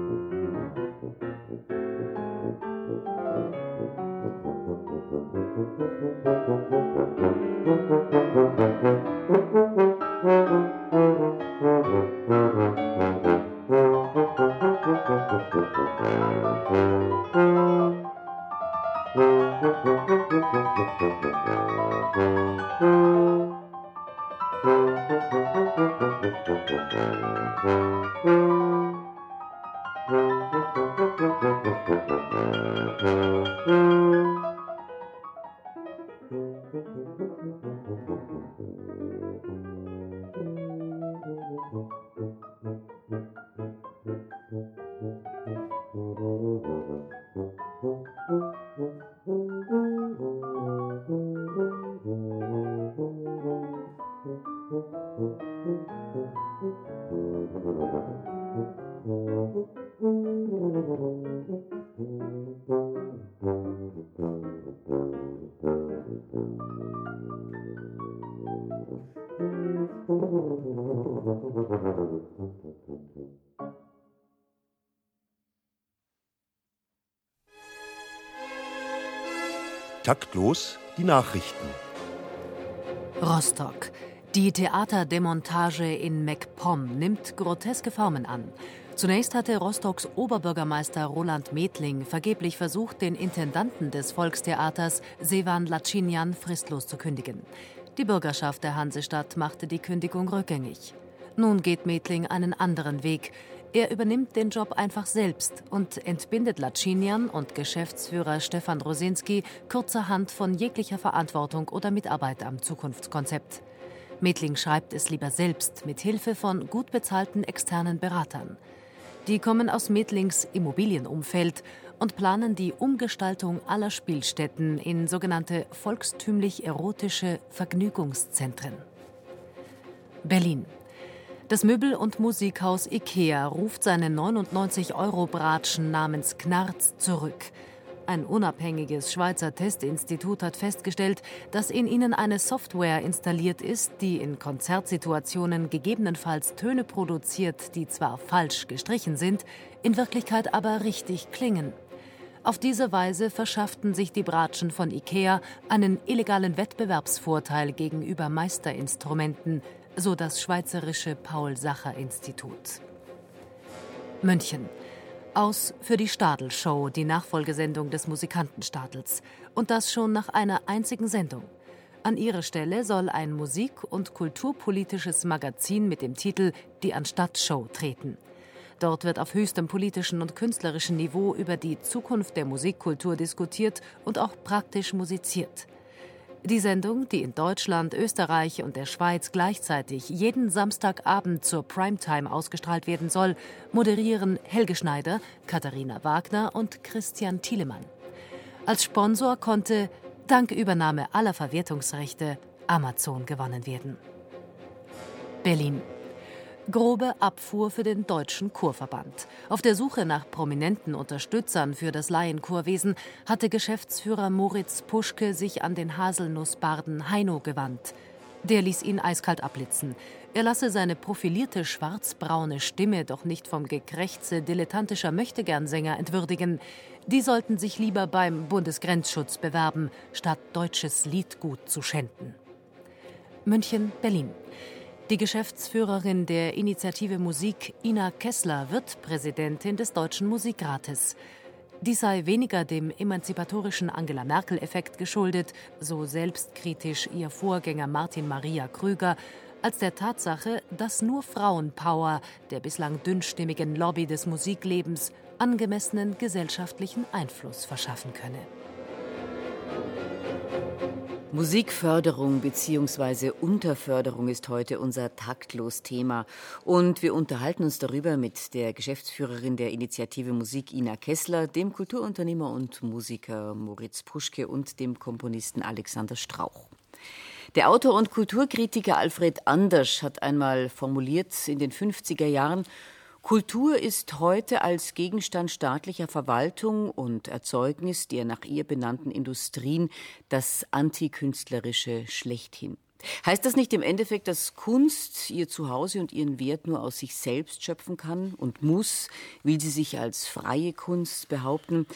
Taktlos die Nachrichten. Rostock. Die Theaterdemontage in MacPom nimmt groteske Formen an. Zunächst hatte Rostocks Oberbürgermeister Roland Medling vergeblich versucht, den Intendanten des Volkstheaters Sevan Lacinian fristlos zu kündigen. Die Bürgerschaft der Hansestadt machte die Kündigung rückgängig. Nun geht Medling einen anderen Weg. Er übernimmt den Job einfach selbst und entbindet Lacinian und Geschäftsführer Stefan Rosinski kurzerhand von jeglicher Verantwortung oder Mitarbeit am Zukunftskonzept. Medling schreibt es lieber selbst mit Hilfe von gut bezahlten externen Beratern. Die kommen aus Medlings Immobilienumfeld und planen die Umgestaltung aller Spielstätten in sogenannte volkstümlich erotische Vergnügungszentren. Berlin. Das Möbel- und Musikhaus IKEA ruft seine 99-Euro-Bratschen namens Knarz zurück. Ein unabhängiges Schweizer Testinstitut hat festgestellt, dass in ihnen eine Software installiert ist, die in Konzertsituationen gegebenenfalls Töne produziert, die zwar falsch gestrichen sind, in Wirklichkeit aber richtig klingen. Auf diese Weise verschafften sich die Bratschen von IKEA einen illegalen Wettbewerbsvorteil gegenüber Meisterinstrumenten, so das schweizerische Paul-Sacher-Institut. München. Aus für die Stadel-Show, die Nachfolgesendung des Musikantenstadels. Und das schon nach einer einzigen Sendung. An ihre Stelle soll ein musik- und kulturpolitisches Magazin mit dem Titel Die Anstatt-Show treten. Dort wird auf höchstem politischen und künstlerischen Niveau über die Zukunft der Musikkultur diskutiert und auch praktisch musiziert. Die Sendung, die in Deutschland, Österreich und der Schweiz gleichzeitig jeden Samstagabend zur Primetime ausgestrahlt werden soll, moderieren Helge Schneider, Katharina Wagner und Christian Thielemann. Als Sponsor konnte, dank Übernahme aller Verwertungsrechte, Amazon gewonnen werden. Berlin. Grobe Abfuhr für den Deutschen Chorverband. Auf der Suche nach prominenten Unterstützern für das Laienchorwesen hatte Geschäftsführer Moritz Puschke sich an den Haselnussbarden Heino gewandt. Der ließ ihn eiskalt abblitzen. Er lasse seine profilierte schwarzbraune Stimme doch nicht vom Gekrächze dilettantischer Möchtegernsänger entwürdigen. Die sollten sich lieber beim Bundesgrenzschutz bewerben, statt deutsches Liedgut zu schänden. München, Berlin. Die Geschäftsführerin der Initiative Musik, Ina Kessler, wird Präsidentin des Deutschen Musikrates. Dies sei weniger dem emanzipatorischen Angela Merkel-Effekt geschuldet, so selbstkritisch ihr Vorgänger Martin Maria Krüger, als der Tatsache, dass nur Frauenpower der bislang dünnstimmigen Lobby des Musiklebens angemessenen gesellschaftlichen Einfluss verschaffen könne. Musikförderung bzw. Unterförderung ist heute unser taktlos Thema. Und wir unterhalten uns darüber mit der Geschäftsführerin der Initiative Musik Ina Kessler, dem Kulturunternehmer und Musiker Moritz Puschke und dem Komponisten Alexander Strauch. Der Autor und Kulturkritiker Alfred Anders hat einmal formuliert in den 50er Jahren, Kultur ist heute als Gegenstand staatlicher Verwaltung und Erzeugnis der nach ihr benannten Industrien das Antikünstlerische schlechthin. Heißt das nicht im Endeffekt, dass Kunst ihr Zuhause und ihren Wert nur aus sich selbst schöpfen kann und muss, will sie sich als freie Kunst behaupten?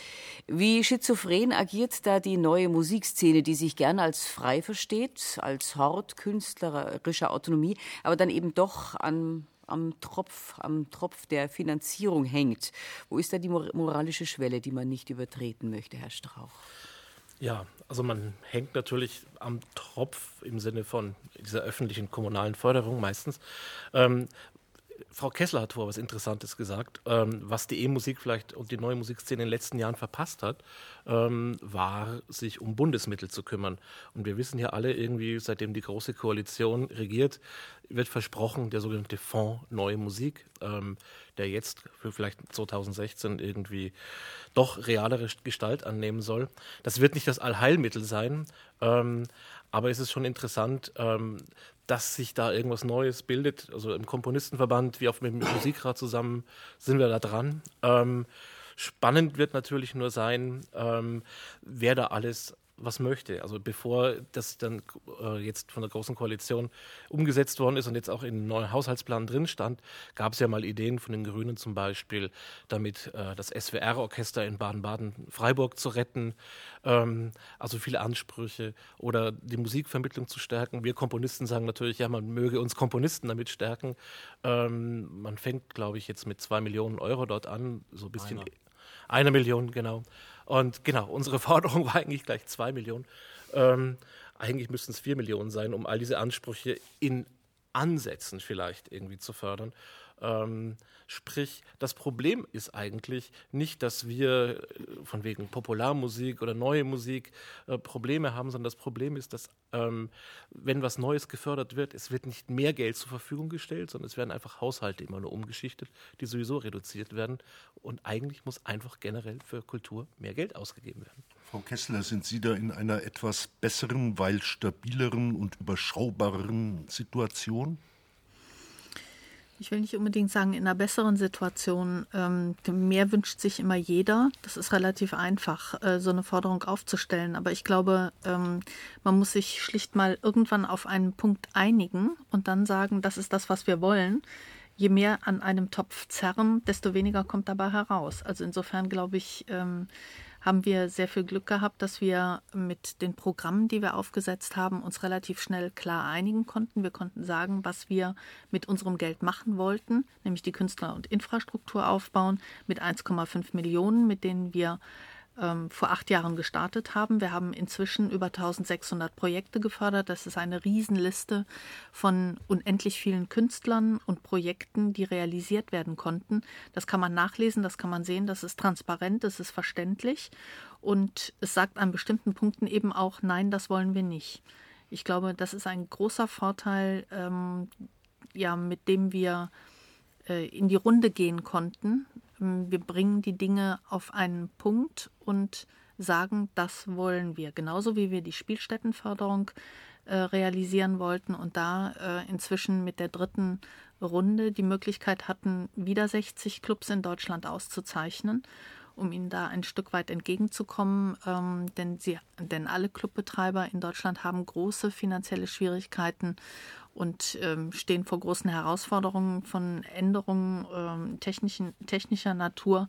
Wie schizophren agiert da die neue Musikszene, die sich gern als frei versteht, als Hort künstlerischer Autonomie, aber dann eben doch an am Tropf, am Tropf der Finanzierung hängt. Wo ist da die moralische Schwelle, die man nicht übertreten möchte, Herr Strauch? Ja, also man hängt natürlich am Tropf im Sinne von dieser öffentlichen kommunalen Förderung meistens. Ähm, Frau Kessler hat vor was Interessantes gesagt, ähm, was die E-Musik vielleicht und die neue Musikszene in den letzten Jahren verpasst hat. ähm, war, sich um Bundesmittel zu kümmern. Und wir wissen ja alle irgendwie, seitdem die Große Koalition regiert, wird versprochen, der sogenannte Fonds Neue Musik, ähm, der jetzt für vielleicht 2016 irgendwie doch realere Gestalt annehmen soll. Das wird nicht das Allheilmittel sein, ähm, aber es ist schon interessant, ähm, dass sich da irgendwas Neues bildet. Also im Komponistenverband, wie auch mit dem Musikrat zusammen, sind wir da dran. Ähm, spannend wird natürlich nur sein, ähm, wer da alles was möchte. Also bevor das dann äh, jetzt von der Großen Koalition umgesetzt worden ist und jetzt auch in neuen Haushaltsplan drin stand, gab es ja mal Ideen von den Grünen zum Beispiel, damit äh, das SWR-Orchester in Baden-Baden-Freiburg zu retten. Ähm, also viele Ansprüche oder die Musikvermittlung zu stärken. Wir Komponisten sagen natürlich, ja, man möge uns Komponisten damit stärken. Ähm, man fängt, glaube ich, jetzt mit zwei Millionen Euro dort an, so ein bisschen. Einer. Eine Million, genau. Und genau, unsere *laughs* Forderung war eigentlich gleich zwei Millionen. Ähm, eigentlich müssten es vier Millionen sein, um all diese Ansprüche in Ansätzen vielleicht irgendwie zu fördern. Ähm, sprich, das Problem ist eigentlich nicht, dass wir äh, von wegen Popularmusik oder neue Musik äh, Probleme haben, sondern das Problem ist, dass ähm, wenn was Neues gefördert wird, es wird nicht mehr Geld zur Verfügung gestellt, sondern es werden einfach Haushalte immer nur umgeschichtet, die sowieso reduziert werden. Und eigentlich muss einfach generell für Kultur mehr Geld ausgegeben werden. Frau Kessler, sind Sie da in einer etwas besseren, weil stabileren und überschaubareren Situation? Ich will nicht unbedingt sagen, in einer besseren Situation. Ähm, mehr wünscht sich immer jeder. Das ist relativ einfach, äh, so eine Forderung aufzustellen. Aber ich glaube, ähm, man muss sich schlicht mal irgendwann auf einen Punkt einigen und dann sagen, das ist das, was wir wollen. Je mehr an einem Topf zerren, desto weniger kommt dabei heraus. Also insofern glaube ich, ähm, haben wir sehr viel Glück gehabt, dass wir mit den Programmen, die wir aufgesetzt haben, uns relativ schnell klar einigen konnten. Wir konnten sagen, was wir mit unserem Geld machen wollten, nämlich die Künstler- und Infrastruktur aufbauen mit 1,5 Millionen, mit denen wir ähm, vor acht Jahren gestartet haben. Wir haben inzwischen über 1600 Projekte gefördert. Das ist eine Riesenliste von unendlich vielen Künstlern und Projekten, die realisiert werden konnten. Das kann man nachlesen, das kann man sehen, das ist transparent, das ist verständlich und es sagt an bestimmten Punkten eben auch, nein, das wollen wir nicht. Ich glaube, das ist ein großer Vorteil, ähm, ja, mit dem wir äh, in die Runde gehen konnten. Ähm, wir bringen die Dinge auf einen Punkt und sagen, das wollen wir. Genauso wie wir die Spielstättenförderung äh, realisieren wollten und da äh, inzwischen mit der dritten Runde die Möglichkeit hatten, wieder 60 Clubs in Deutschland auszuzeichnen, um ihnen da ein Stück weit entgegenzukommen. Ähm, denn, sie, denn alle Clubbetreiber in Deutschland haben große finanzielle Schwierigkeiten und ähm, stehen vor großen Herausforderungen von Änderungen ähm, technischen, technischer Natur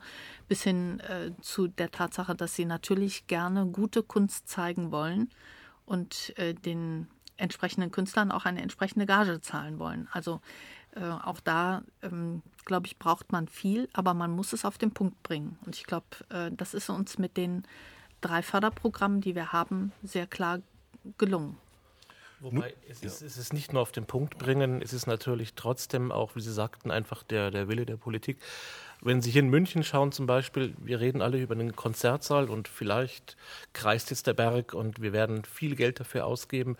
bis hin äh, zu der Tatsache, dass sie natürlich gerne gute Kunst zeigen wollen und äh, den entsprechenden Künstlern auch eine entsprechende Gage zahlen wollen. Also äh, auch da, ähm, glaube ich, braucht man viel, aber man muss es auf den Punkt bringen. Und ich glaube, äh, das ist uns mit den drei Förderprogrammen, die wir haben, sehr klar gelungen. Wobei es, ist, es ist nicht nur auf den Punkt bringen, es ist natürlich trotzdem auch, wie Sie sagten, einfach der, der Wille der Politik. Wenn Sie hier in München schauen zum Beispiel, wir reden alle über einen Konzertsaal und vielleicht kreist jetzt der Berg und wir werden viel Geld dafür ausgeben.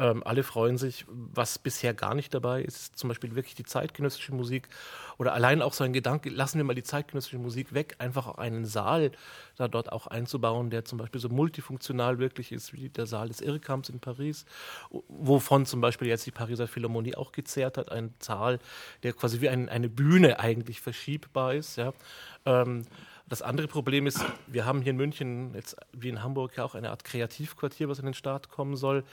Ähm, alle freuen sich. Was bisher gar nicht dabei ist, zum Beispiel wirklich die zeitgenössische Musik oder allein auch so ein Gedanke, lassen wir mal die zeitgenössische Musik weg, einfach auch einen Saal da dort auch einzubauen, der zum Beispiel so multifunktional wirklich ist, wie der Saal des Irrkamps in Paris, wovon zum Beispiel jetzt die Pariser Philharmonie auch gezehrt hat, ein Saal, der quasi wie ein, eine Bühne eigentlich verschiebbar ist. Ja. Ähm, das andere Problem ist, wir haben hier in München, jetzt wie in Hamburg, ja auch eine Art Kreativquartier, was in den Staat kommen soll.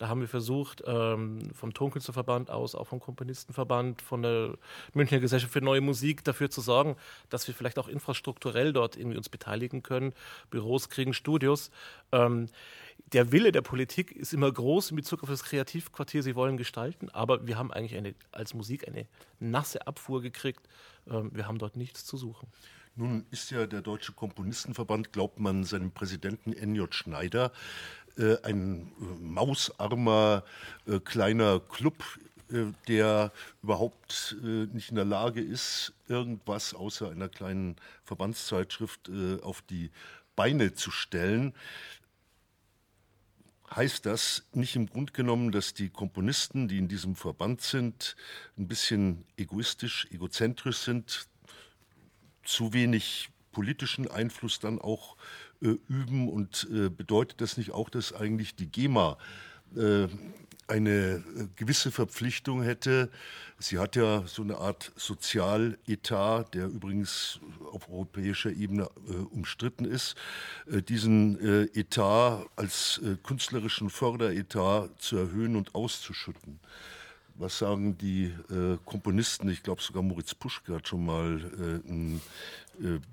Da haben wir versucht, ähm, vom Tonkünstlerverband aus, auch vom Komponistenverband, von der Münchner Gesellschaft für neue Musik dafür zu sorgen, dass wir vielleicht auch infrastrukturell dort irgendwie uns beteiligen können. Büros kriegen Studios. Ähm, der Wille der Politik ist immer groß in Bezug auf das Kreativquartier. Sie wollen gestalten, aber wir haben eigentlich eine, als Musik eine nasse Abfuhr gekriegt. Ähm, wir haben dort nichts zu suchen. Nun ist ja der Deutsche Komponistenverband, glaubt man, seinem Präsidenten N.J. Schneider äh, ein äh, mausarmer äh, kleiner Club, der überhaupt nicht in der Lage ist, irgendwas außer einer kleinen Verbandszeitschrift auf die Beine zu stellen, heißt das nicht im Grunde genommen, dass die Komponisten, die in diesem Verband sind, ein bisschen egoistisch, egozentrisch sind, zu wenig politischen Einfluss dann auch äh, üben und äh, bedeutet das nicht auch, dass eigentlich die GEMA äh, eine äh, gewisse Verpflichtung hätte. Sie hat ja so eine Art Sozialetat, der übrigens auf europäischer Ebene äh, umstritten ist, äh, diesen äh, Etat als äh, künstlerischen Förderetat zu erhöhen und auszuschütten. Was sagen die äh, Komponisten? Ich glaube sogar Moritz Puschke hat schon mal einen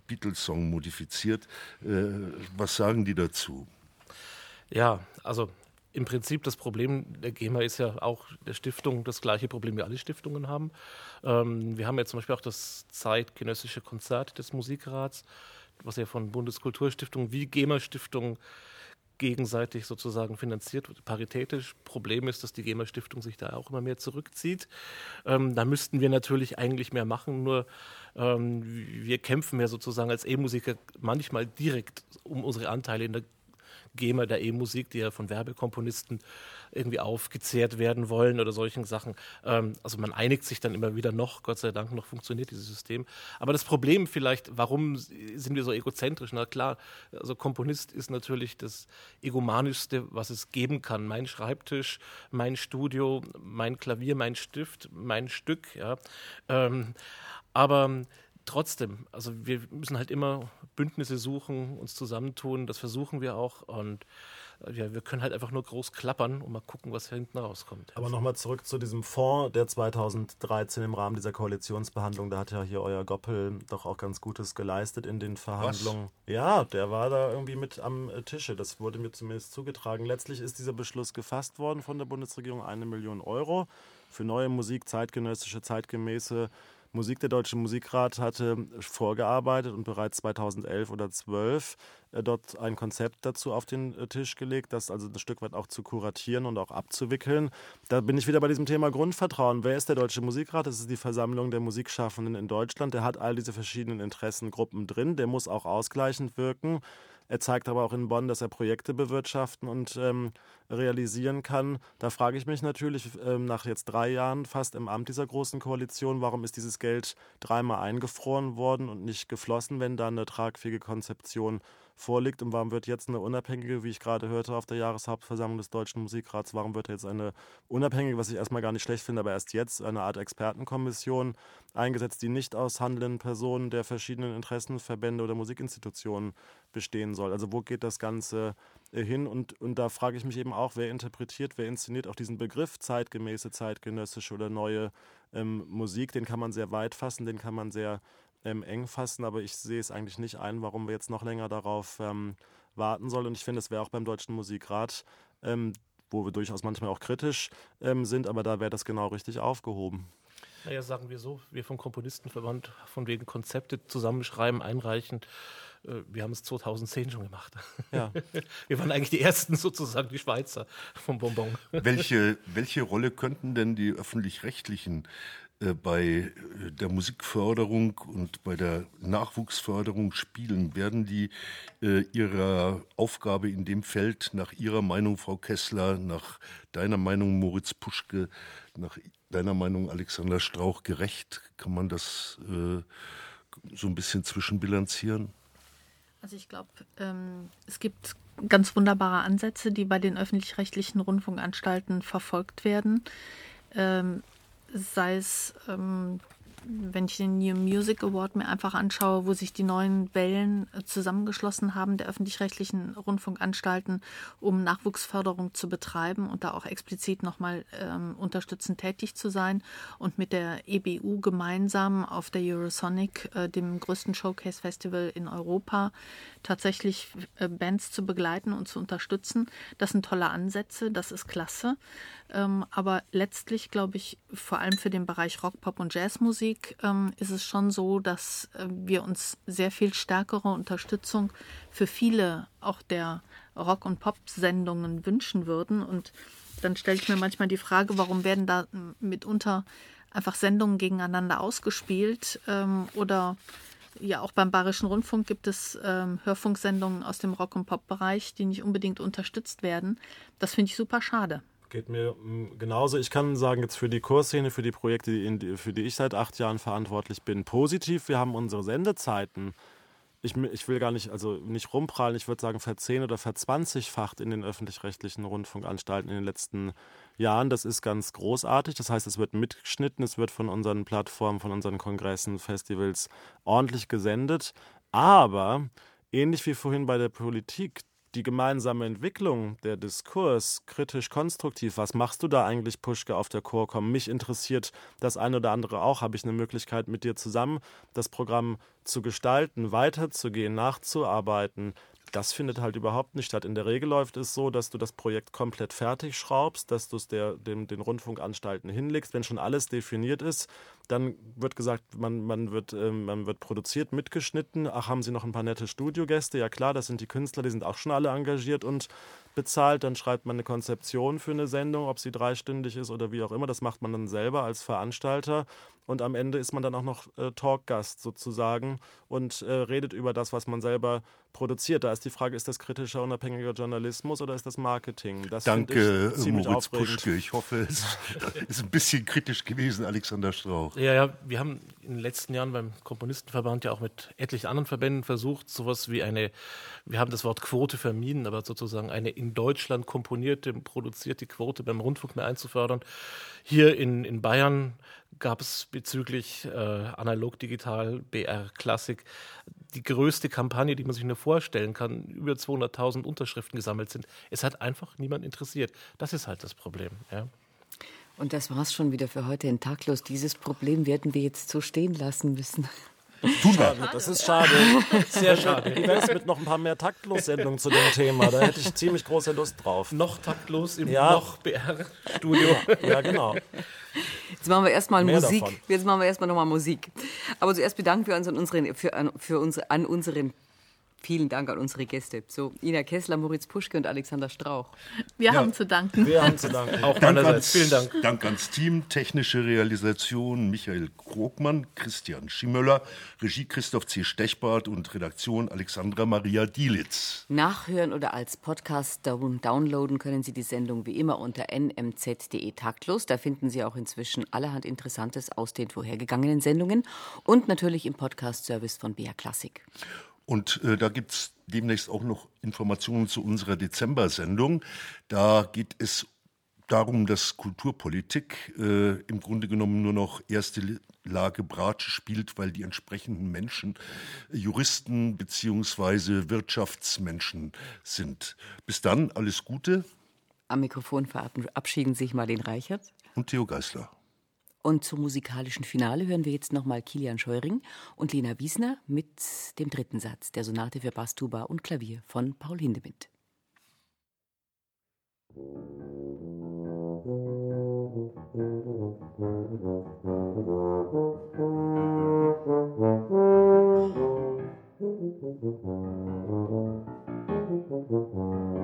Beatles-Song modifiziert. was sagen die dazu? Ja, also im Prinzip das Problem der GEMA ist ja auch der Stiftung das gleiche Problem, wie alle Stiftungen haben. Ähm, wir haben ja zum Beispiel auch das zeitgenössische Konzert des Musikrats, was ja von Bundeskulturstiftung wie GEMA-Stiftung gegenseitig sozusagen finanziert paritätisch. Problem ist, dass die GEMA-Stiftung sich da auch immer mehr zurückzieht. Ähm, da müssten wir natürlich eigentlich mehr machen, nur ähm, wir kämpfen ja sozusagen als E-Musiker manchmal direkt um unsere Anteile in der GEMA der E-Musik, die ja von Werbekomponisten irgendwie aufgezehrt werden wollen oder solchen Sachen. Ähm, also man einigt sich dann immer wieder noch, Gott sei Dank noch funktioniert dieses System. Aber das Problem vielleicht, warum sind wir so egozentrisch? Na klar, also Komponist ist natürlich das egomanischste, was es geben kann. Mein Schreibtisch, mein Studio, mein Klavier, mein Stift, mein Stück. Ja. Ähm, aber trotzdem, also wir müssen halt immer Bündnisse suchen, uns zusammentun, das versuchen wir auch und äh, ja, wir können halt einfach nur groß klappern und mal gucken, was hinten rauskommt. Aber nochmal zurück zu diesem Fonds, der 2013 im Rahmen dieser Koalitionsbehandlung, da hat ja hier euer Goppel doch auch ganz Gutes geleistet in den Verhandlungen. Was? Ja, der war da irgendwie mit am Tische, das wurde mir zumindest zugetragen. Letztlich ist dieser Beschluss gefasst worden von der Bundesregierung, eine Million Euro für neue Musik, zeitgenössische, zeitgemäße Musik. Der Deutsche Musikrat hatte vorgearbeitet und bereits 2011 oder 2012 äh, dort ein Konzept dazu auf den äh, Tisch gelegt, das also ein Stück weit auch zu kuratieren und auch abzuwickeln. Da bin ich wieder bei diesem Thema Grundvertrauen. Wer ist der Deutsche Musikrat? Das ist die Versammlung der Musikschaffenden in Deutschland. Der hat all diese verschiedenen Interessengruppen drin. Der muss auch ausgleichend wirken. Er zeigt aber auch in Bonn, dass er Projekte bewirtschaften und ähm, realisieren kann. Da frage ich mich natürlich ähm, nach jetzt drei Jahren fast im Amt dieser großen Koalition, warum ist dieses Geld dreimal eingefroren worden und nicht geflossen, wenn da eine tragfähige Konzeption vorliegt und warum wird jetzt eine unabhängige, wie ich gerade hörte auf der Jahreshauptversammlung des Deutschen Musikrats, warum wird jetzt eine unabhängige, was ich erstmal gar nicht schlecht finde, aber erst jetzt eine Art Expertenkommission eingesetzt, die nicht aus handelnden Personen der verschiedenen Interessenverbände oder Musikinstitutionen bestehen soll. Also wo geht das Ganze äh, hin? Und, und da frage ich mich eben auch, wer interpretiert, wer inszeniert auch diesen Begriff zeitgemäße, zeitgenössische oder neue ähm, Musik, den kann man sehr weit fassen, den kann man sehr ähm, eng fassen, aber ich sehe es eigentlich nicht ein, warum wir jetzt noch länger darauf ähm, warten sollen. Und ich finde, es wäre auch beim Deutschen Musikrat, ähm, wo wir durchaus manchmal auch kritisch ähm, sind, aber da wäre das genau richtig aufgehoben. Naja, sagen wir so, wir vom Komponistenverband von wegen Konzepte zusammenschreiben, einreichen. Äh, wir haben es 2010 schon gemacht. Ja. *laughs* Wir waren eigentlich die Ersten sozusagen, die Schweizer vom Bonbon. Welche, welche Rolle könnten denn die öffentlich-rechtlichen äh, bei äh, der Musikförderung und bei der Nachwuchsförderung spielen? Werden die äh, ihrer Aufgabe in dem Feld nach Ihrer Meinung, Frau Kessler, nach deiner Meinung, Moritz Puschke, nach deiner Meinung, Alexander Strauch, gerecht? Kann man das äh, so ein bisschen zwischenbilanzieren? Also ich glaube, ähm, es gibt ganz wunderbare Ansätze, die bei den öffentlich-rechtlichen Rundfunkanstalten verfolgt werden. Ähm, sei es, ähm, wenn ich den New Music Award mir einfach anschaue, wo sich die neuen Wellen äh, zusammengeschlossen haben der öffentlich-rechtlichen Rundfunkanstalten, um Nachwuchsförderung zu betreiben und da auch explizit nochmal ähm, unterstützend tätig zu sein und mit der EBU gemeinsam auf der Eurosonic, äh, dem größten Showcase-Festival in Europa, tatsächlich äh, Bands zu begleiten und zu unterstützen. Das sind tolle Ansätze, das ist klasse. Ähm, aber letztlich glaube ich, vor allem für den Bereich Rock, Pop und Jazzmusik ähm, ist es schon so, dass äh, wir uns sehr viel stärkere Unterstützung für viele auch der Rock- und Pop-Sendungen wünschen würden. Und dann stelle ich mir manchmal die Frage, warum werden da mitunter einfach Sendungen gegeneinander ausgespielt ähm, oder ja, auch beim Bayerischen Rundfunk gibt es ähm, Hörfunksendungen aus dem Rock- und Pop-Bereich, die nicht unbedingt unterstützt werden. Das finde ich super schade. Geht mir mm, genauso. Ich kann sagen, jetzt für die Kursszene, für die Projekte, die, für die ich seit acht Jahren verantwortlich bin, positiv. Wir haben unsere Sendezeiten. Ich, ich will gar nicht, also nicht rumprallen, ich würde sagen, verzehn- oder verzwanzigfacht in den öffentlich-rechtlichen Rundfunkanstalten in den letzten Jahren. Das ist ganz großartig. Das heißt, es wird mitgeschnitten, es wird von unseren Plattformen, von unseren Kongressen, Festivals ordentlich gesendet. Aber ähnlich wie vorhin bei der Politik, die gemeinsame Entwicklung, der Diskurs, kritisch konstruktiv, was machst du da eigentlich, Puschke, auf der Chorcom? Mich interessiert das eine oder andere auch. Habe ich eine Möglichkeit, mit dir zusammen das Programm zu gestalten, weiterzugehen, nachzuarbeiten? Das findet halt überhaupt nicht statt. In der Regel läuft es so, dass du das Projekt komplett fertig schraubst, dass du es dem, den Rundfunkanstalten hinlegst. Wenn schon alles definiert ist, dann wird gesagt, man, man, wird, äh, man wird produziert, mitgeschnitten. Ach, haben Sie noch ein paar nette Studiogäste? Ja klar, das sind die Künstler, die sind auch schon alle engagiert und bezahlt. Dann schreibt man eine Konzeption für eine Sendung, ob sie dreistündig ist oder wie auch immer. Das macht man dann selber als Veranstalter. Und am Ende ist man dann auch noch äh, Talkgast sozusagen und äh, redet über das, was man selber produziert. Da ist die Frage, ist das kritischer, unabhängiger Journalismus oder ist das Marketing? Das Danke, ich Moritz Puschke. Ich hoffe, es *laughs* ist ein bisschen kritisch gewesen, Alexander Strauch. Ja, ja, wir haben in den letzten Jahren beim Komponistenverband ja auch mit etlichen anderen Verbänden versucht, sowas wie eine, wir haben das Wort Quote vermieden, aber sozusagen eine in Deutschland komponierte, produzierte Quote beim Rundfunk mehr einzufördern. Hier in, in Bayern gab es bezüglich äh, analog, digital, BR, Klassik die größte Kampagne, die man sich nur vorstellen kann. Über 200.000 Unterschriften gesammelt sind. Es hat einfach niemand interessiert. Das ist halt das Problem. Ja. Und das war's schon wieder für heute in Taktlos. Dieses Problem werden wir jetzt so stehen lassen müssen. Tun wir. Das ist schade. Sehr schade. Wie wäre es mit noch ein paar mehr Taktlos-Sendungen zu dem Thema? Da hätte ich ziemlich große Lust drauf. Noch taktlos im ja. noch BR-Studio. Ja, genau. Jetzt machen wir erstmal Musik. Davon. Jetzt machen wir erstmal nochmal Musik. Aber zuerst bedanken wir uns an unseren, für, an, für unsere, an unseren Vielen Dank an unsere Gäste. So, Ina Kessler, Moritz Puschke und Alexander Strauch. Wir ja, haben zu danken. Wir haben zu danken. Auch Dank ans, Vielen Dank. Dank ans Team, technische Realisation Michael Krogmann, Christian Schimmöller, Regie Christoph C. Stechbart und Redaktion Alexandra Maria Dielitz. Nachhören oder als Podcast downloaden können Sie die Sendung wie immer unter nmz.de taktlos. Da finden Sie auch inzwischen allerhand Interessantes aus den vorhergegangenen Sendungen und natürlich im Podcast-Service von BR Classic. Und äh, da gibt's demnächst auch noch Informationen zu unserer Dezember-Sendung. Da geht es darum, dass Kulturpolitik äh, im Grunde genommen nur noch erste Lage Bratsche spielt, weil die entsprechenden Menschen äh, Juristen beziehungsweise Wirtschaftsmenschen sind. Bis dann, alles Gute. Am Mikrofon verabschieden sich Marlene Reichert und Theo Geisler. Und zum musikalischen Finale hören wir jetzt nochmal Kilian Scheuring und Lena Wiesner mit dem dritten Satz der Sonate für Bastuba und Klavier von Paul Hindemith. Musik *laughs*